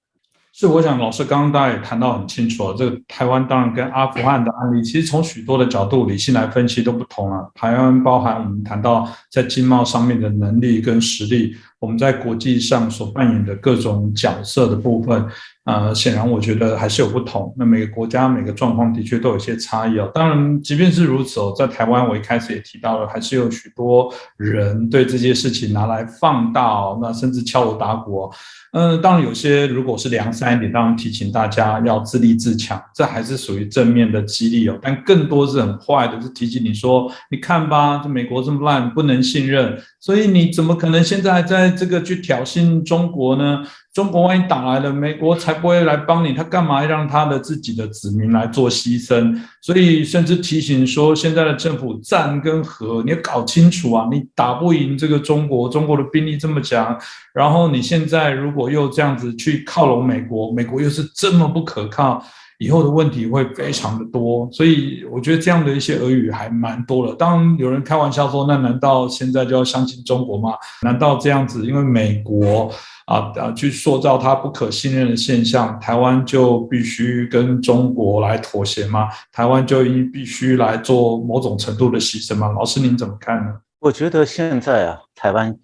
是，我想老师刚刚大家也谈到很清楚了，这个台湾当然跟阿富汗的案例，其实从许多的角度理性来分析都不同了。台湾包含我们谈到在经贸上面的能力跟实力，我们在国际上所扮演的各种角色的部分。呃，显然我觉得还是有不同。那每个国家每个状况的确都有一些差异哦。当然，即便是如此哦，在台湾我一开始也提到了，还是有许多人对这些事情拿来放大哦，那甚至敲锣打鼓。嗯，当然有些如果是良善一点，当然提醒大家要自立自强，这还是属于正面的激励哦。但更多是很坏的，是提醒你说，你看吧，这美国这么烂，不能信任，所以你怎么可能现在在这个去挑衅中国呢？中国万一打来了，美国才不会来帮你，他干嘛让他的自己的子民来做牺牲？所以甚至提醒说，现在的政府战跟和，你要搞清楚啊！你打不赢这个中国，中国的兵力这么强，然后你现在如果又这样子去靠拢美国，美国又是这么不可靠。以后的问题会非常的多，所以我觉得这样的一些俄语还蛮多了。当有人开玩笑说：“那难道现在就要相信中国吗？难道这样子，因为美国啊啊去塑造他不可信任的现象，台湾就必须跟中国来妥协吗？台湾就应必须来做某种程度的牺牲吗？”老师您怎么看呢？我觉得现在啊，台湾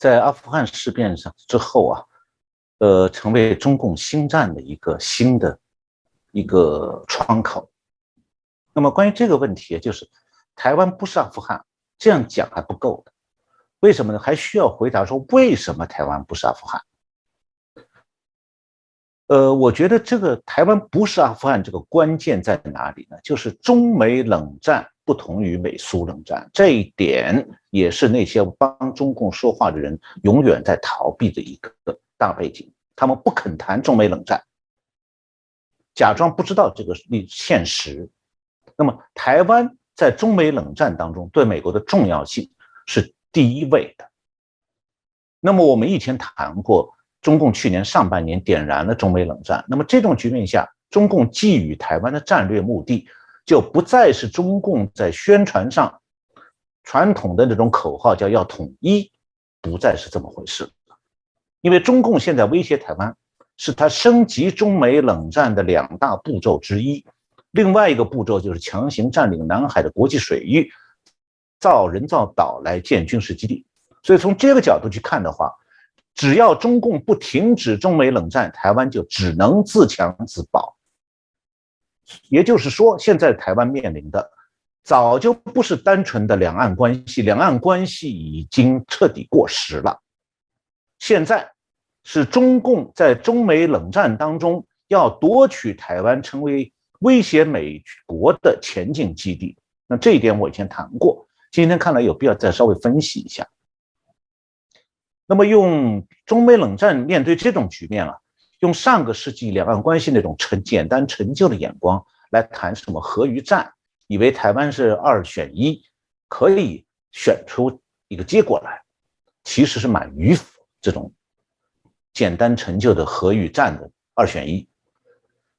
在阿富汗事变上之后啊，呃，成为中共新战的一个新的。一个窗口。那么关于这个问题，就是台湾不是阿富汗，这样讲还不够的。为什么呢？还需要回答说为什么台湾不是阿富汗？呃，我觉得这个台湾不是阿富汗，这个关键在哪里呢？就是中美冷战不同于美苏冷战，这一点也是那些帮中共说话的人永远在逃避的一个大背景。他们不肯谈中美冷战。假装不知道这个历现实，那么台湾在中美冷战当中对美国的重要性是第一位的。那么我们以前谈过，中共去年上半年点燃了中美冷战，那么这种局面下，中共寄予台湾的战略目的就不再是中共在宣传上传统的那种口号，叫要统一，不再是这么回事，因为中共现在威胁台湾。是它升级中美冷战的两大步骤之一，另外一个步骤就是强行占领南海的国际水域，造人造岛来建军事基地。所以从这个角度去看的话，只要中共不停止中美冷战，台湾就只能自强自保。也就是说，现在台湾面临的早就不是单纯的两岸关系，两岸关系已经彻底过时了。现在是中共在中美冷战当中要夺取台湾，成为威胁美国的前进基地。那这一点我以前谈过，今天看来有必要再稍微分析一下。那么用中美冷战面对这种局面啊，用上个世纪两岸关系那种陈简单陈旧的眼光来谈什么和与战，以为台湾是二选一，可以选出一个结果来，其实是蛮迂腐。这种简单陈旧的和与战的二选一，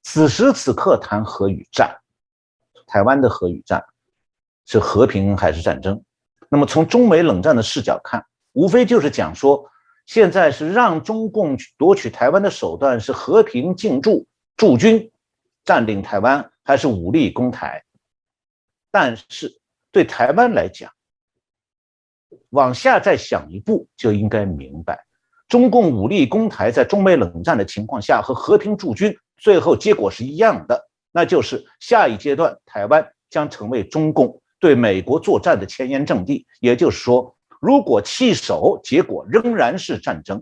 此时此刻谈和与战，台湾的和与战是和平还是战争？那么从中美冷战的视角看。无非就是讲说，现在是让中共夺取台湾的手段是和平进驻驻军，占领台湾，还是武力攻台？但是对台湾来讲，往下再想一步，就应该明白，中共武力攻台，在中美冷战的情况下和和平驻军最后结果是一样的，那就是下一阶段台湾将成为中共对美国作战的前沿阵地，也就是说。如果弃守，结果仍然是战争；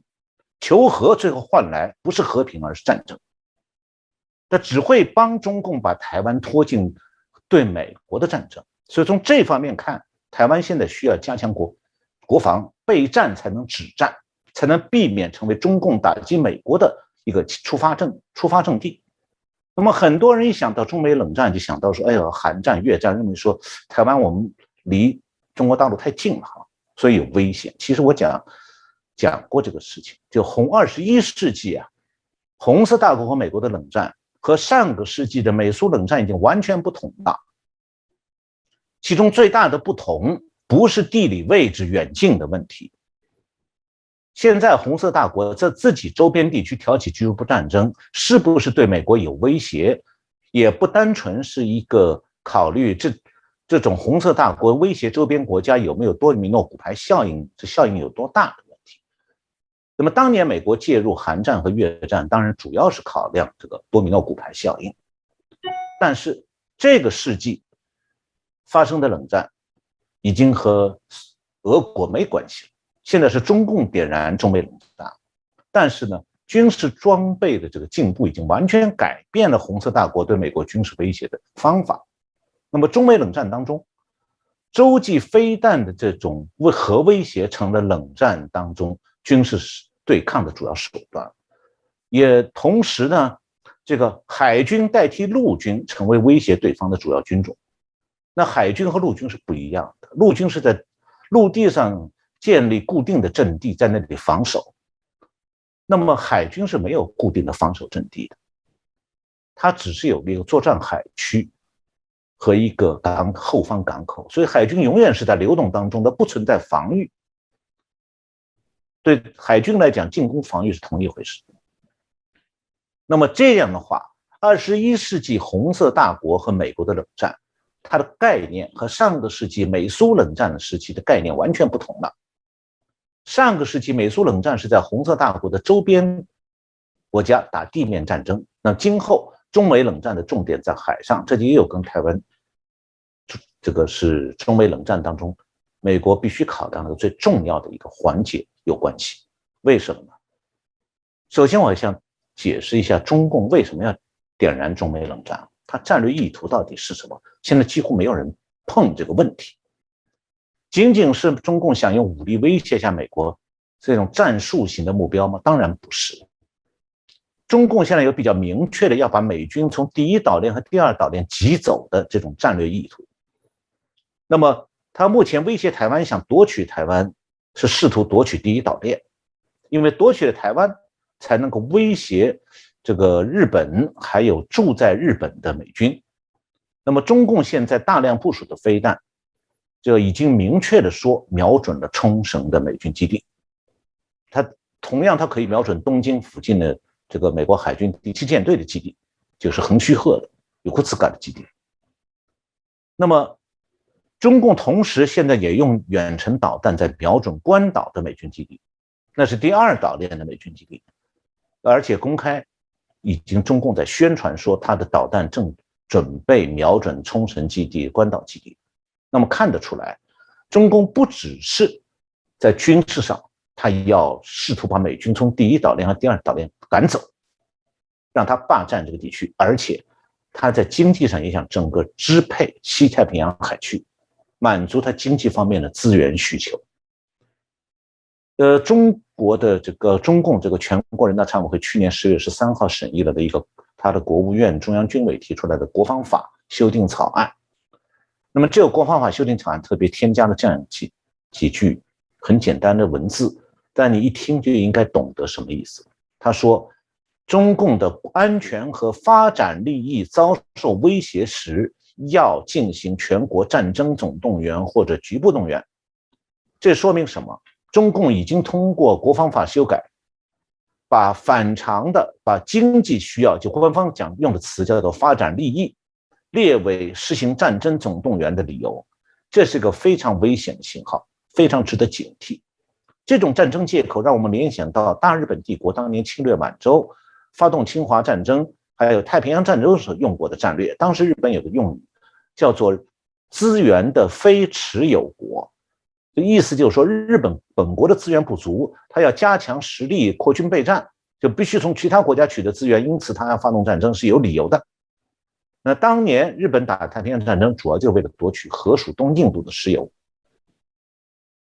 求和，最后换来不是和平，而是战争。那只会帮中共把台湾拖进对美国的战争。所以从这方面看，台湾现在需要加强国国防备战，才能止战，才能避免成为中共打击美国的一个出发证出发阵地。那么很多人一想到中美冷战，就想到说：“哎呀，韩战、越战，认为说台湾我们离中国大陆太近了。”哈。所以有危险。其实我讲讲过这个事情，就红二十一世纪啊，红色大国和美国的冷战和上个世纪的美苏冷战已经完全不同了。其中最大的不同不是地理位置远近的问题。现在红色大国在自己周边地区挑起局部战争，是不是对美国有威胁，也不单纯是一个考虑这。这种红色大国威胁周边国家有没有多米诺骨牌效应？这效应有多大的问题？那么当年美国介入韩战和越战，当然主要是考量这个多米诺骨牌效应。但是这个世纪发生的冷战已经和俄国没关系了，现在是中共点燃中美冷战。但是呢，军事装备的这个进步已经完全改变了红色大国对美国军事威胁的方法。那么，中美冷战当中，洲际飞弹的这种核威胁成了冷战当中军事对抗的主要手段，也同时呢，这个海军代替陆军成为威胁对方的主要军种。那海军和陆军是不一样的，陆军是在陆地上建立固定的阵地，在那里防守。那么海军是没有固定的防守阵地的，它只是有一个作战海区。和一个港后方港口，所以海军永远是在流动当中的，不存在防御。对海军来讲，进攻防御是同一回事。那么这样的话，二十一世纪红色大国和美国的冷战，它的概念和上个世纪美苏冷战的时期的概念完全不同了。上个世纪美苏冷战是在红色大国的周边国家打地面战争，那今后。中美冷战的重点在海上，这就也有跟台湾，这个是中美冷战当中美国必须考量的最重要的一个环节有关系。为什么呢？首先，我想解释一下中共为什么要点燃中美冷战，它战略意图到底是什么？现在几乎没有人碰这个问题。仅仅是中共想用武力威胁下美国这种战术型的目标吗？当然不是。中共现在有比较明确的要把美军从第一岛链和第二岛链挤走的这种战略意图。那么，他目前威胁台湾，想夺取台湾，是试图夺取第一岛链，因为夺取了台湾，才能够威胁这个日本，还有住在日本的美军。那么，中共现在大量部署的飞弹，就已经明确的说瞄准了冲绳的美军基地。它同样，它可以瞄准东京附近的。这个美国海军第七舰队的基地，就是横须贺的有库茨卡的基地。那么，中共同时现在也用远程导弹在瞄准关岛的美军基地，那是第二岛链的美军基地，而且公开已经中共在宣传说他的导弹正准备瞄准冲绳基地、关岛基地。那么看得出来，中共不只是在军事上，他要试图把美军从第一岛链和第二岛链赶走，让他霸占这个地区，而且他在经济上也想整个支配西太平洋海区，满足他经济方面的资源需求。呃，中国的这个中共这个全国人大常委会去年十月十三号审议了的一个他的国务院中央军委提出来的国防法修订草案。那么这个国防法修订草案特别添加了这样几几句很简单的文字，但你一听就应该懂得什么意思。他说，中共的安全和发展利益遭受威胁时，要进行全国战争总动员或者局部动员。这说明什么？中共已经通过国防法修改，把反常的、把经济需要，就官方讲用的词叫做发展利益，列为实行战争总动员的理由。这是个非常危险的信号，非常值得警惕。这种战争借口让我们联想到大日本帝国当年侵略满洲、发动侵华战争，还有太平洋战争时用过的战略。当时日本有个用语叫做“资源的非持有国”。意思就是说，日本本国的资源不足，他要加强实力、扩军备战，就必须从其他国家取得资源，因此他要发动战争是有理由的。那当年日本打太平洋战争，主要就是为了夺取河属东印度的石油。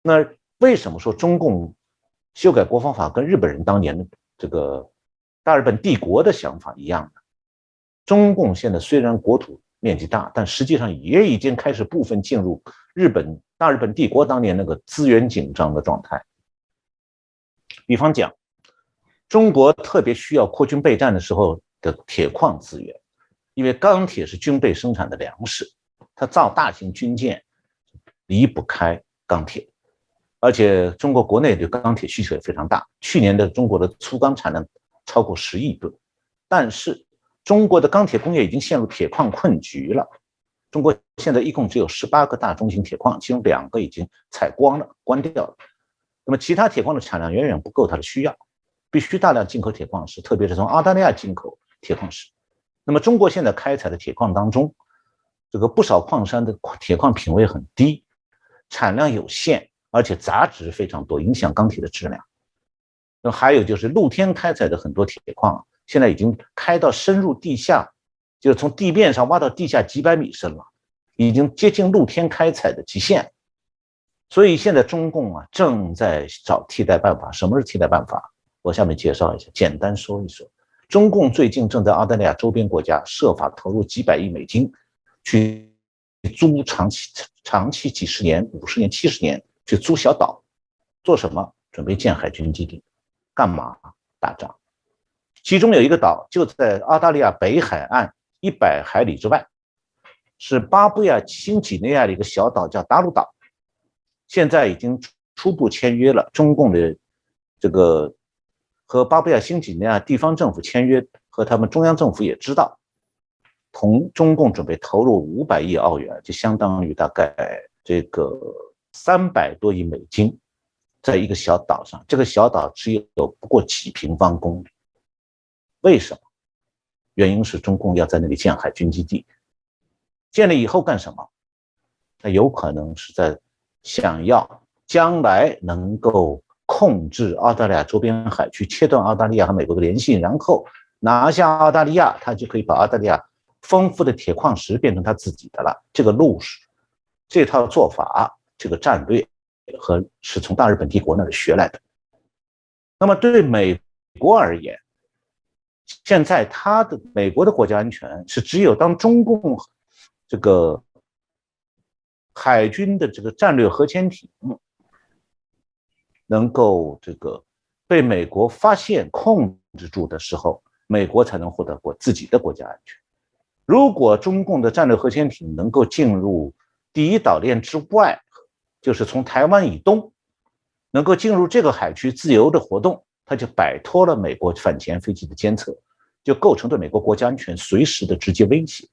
那为什么说中共修改国防法跟日本人当年的这个大日本帝国的想法一样呢？中共现在虽然国土面积大，但实际上也已经开始部分进入日本。大日本帝国当年那个资源紧张的状态，比方讲，中国特别需要扩军备战的时候的铁矿资源，因为钢铁是军备生产的粮食，它造大型军舰离不开钢铁，而且中国国内对钢铁需求也非常大。去年的中国的粗钢产量超过十亿吨，但是中国的钢铁工业已经陷入铁矿困局了。中国现在一共只有十八个大中型铁矿，其中两个已经采光了、关掉了。那么其他铁矿的产量远远不够它的需要，必须大量进口铁矿石，特别是从澳大利亚进口铁矿石。那么中国现在开采的铁矿当中，这个不少矿山的铁矿品位很低，产量有限，而且杂质非常多，影响钢铁的质量。那还有就是露天开采的很多铁矿，现在已经开到深入地下。就是从地面上挖到地下几百米深了，已经接近露天开采的极限，所以现在中共啊正在找替代办法。什么是替代办法？我下面介绍一下，简单说一说。中共最近正在澳大利亚周边国家设法投入几百亿美金，去租长期、长期几十年、五十年、七十年去租小岛，做什么？准备建海军基地，干嘛？打仗。其中有一个岛就在澳大利亚北海岸。一百海里之外，是巴布亚新几内亚的一个小岛，叫达鲁岛。现在已经初步签约了，中共的这个和巴布亚新几内亚地方政府签约，和他们中央政府也知道，同中共准备投入五百亿澳元，就相当于大概这个三百多亿美金，在一个小岛上。这个小岛只有不过几平方公里，为什么？原因是中共要在那里建海军基地，建了以后干什么？那有可能是在想要将来能够控制澳大利亚周边海区，切断澳大利亚和美国的联系，然后拿下澳大利亚，他就可以把澳大利亚丰富的铁矿石变成他自己的了。这个路是这套做法，这个战略和是从大日本帝国那里学来的。那么对美国而言，现在，他的美国的国家安全是只有当中共这个海军的这个战略核潜艇能够这个被美国发现控制住的时候，美国才能获得过自己的国家安全。如果中共的战略核潜艇能够进入第一岛链之外，就是从台湾以东，能够进入这个海区自由的活动。它就摆脱了美国反潜飞机的监测，就构成对美国国家安全随时的直接威胁。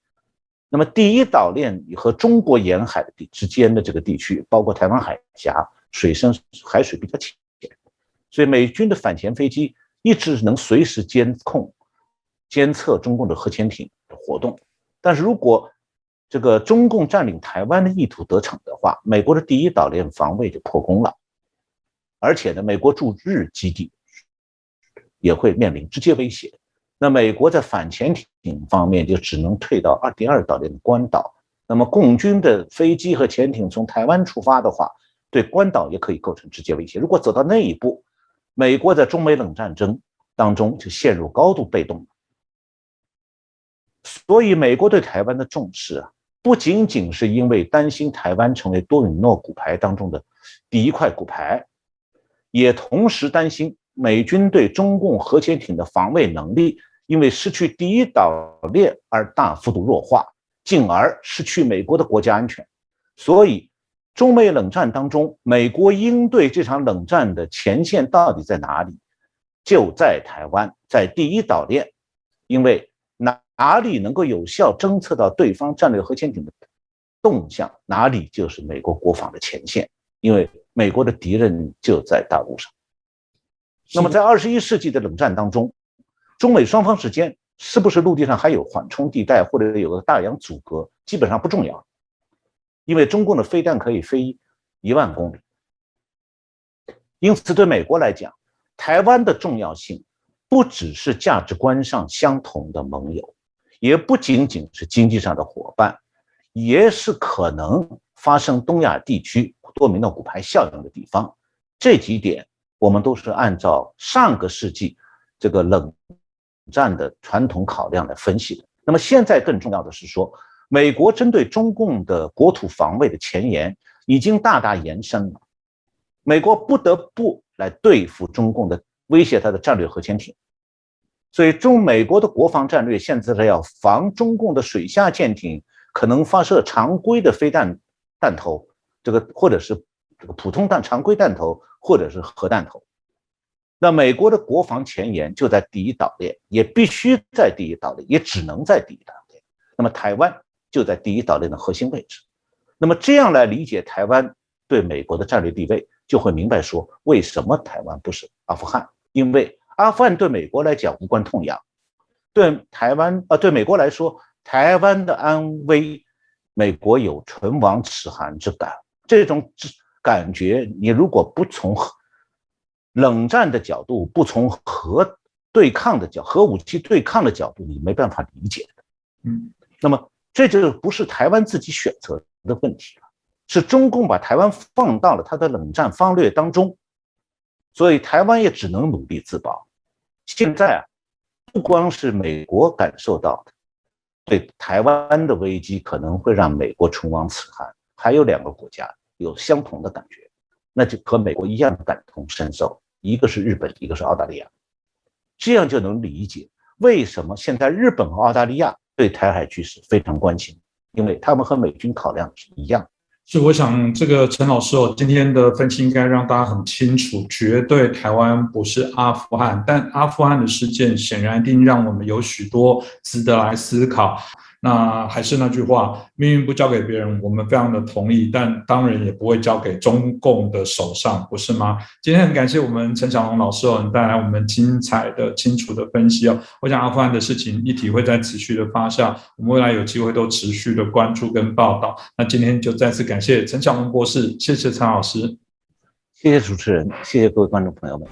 那么，第一岛链和中国沿海的地之间的这个地区，包括台湾海峡，水深海水比较浅，所以美军的反潜飞机一直能随时监控、监测中共的核潜艇的活动。但是如果这个中共占领台湾的意图得逞的话，美国的第一岛链防卫就破功了，而且呢，美国驻日基地也会面临直接威胁。那美国在反潜艇方面就只能退到二第二岛链的关岛。那么，共军的飞机和潜艇从台湾出发的话，对关岛也可以构成直接威胁。如果走到那一步，美国在中美冷战争当中就陷入高度被动。所以，美国对台湾的重视啊，不仅仅是因为担心台湾成为多米诺骨牌当中的第一块骨牌，也同时担心美军对中共核潜艇的防卫能力因为失去第一岛链而大幅度弱化，进而失去美国的国家安全。所以，中美冷战当中，美国应对这场冷战的前线到底在哪里？就在台湾，在第一岛链，因为。哪哪里能够有效侦测到对方战略核潜艇的动向，哪里就是美国国防的前线，因为美国的敌人就在大陆上。那么，在二十一世纪的冷战当中，中美双方之间是不是陆地上还有缓冲地带，或者有个大洋阻隔，基本上不重要，因为中共的飞弹可以飞一万公里。因此，对美国来讲，台湾的重要性不只是价值观上相同的盟友。也不仅仅是经济上的伙伴，也是可能发生东亚地区多米诺骨牌效应的地方。这几点我们都是按照上个世纪这个冷战的传统考量来分析的。那么现在更重要的是说，美国针对中共的国土防卫的前沿已经大大延伸了，美国不得不来对付中共的威胁，它的战略核潜艇。所以，中美国的国防战略现在是要防中共的水下舰艇可能发射常规的飞弹弹头，这个或者是这个普通弹常规弹头，或者是核弹头。那美国的国防前沿就在第一岛链，也必须在第一岛链，也只能在第一岛链。那么台湾就在第一岛链的核心位置。那么这样来理解台湾对美国的战略地位，就会明白说为什么台湾不是阿富汗，因为。阿富汗对美国来讲无关痛痒，对台湾呃对美国来说，台湾的安危，美国有唇亡齿寒之感。这种感觉，你如果不从冷战的角度，不从核对抗的角核武器对抗的角度，你没办法理解的。嗯，那么这就不是台湾自己选择的问题了，是中共把台湾放到了他的冷战方略当中。所以台湾也只能努力自保。现在啊，不光是美国感受到的，对台湾的危机可能会让美国唇亡齿寒，还有两个国家有相同的感觉，那就和美国一样感同身受。一个是日本，一个是澳大利亚，这样就能理解为什么现在日本和澳大利亚对台海局势非常关心，因为他们和美军考量是一样。所以我想，这个陈老师哦，今天的分析应该让大家很清楚，绝对台湾不是阿富汗，但阿富汗的事件显然一定让我们有许多值得来思考。那还是那句话，命运不交给别人，我们非常的同意，但当然也不会交给中共的手上，不是吗？今天很感谢我们陈小龙老师哦，带来我们精彩的、清楚的分析哦。我想阿富汗的事情议题会在持续的发酵，我们未来有机会都持续的关注跟报道。那今天就再次感谢陈小龙博士，谢谢陈老师，谢谢主持人，谢谢各位观众朋友们。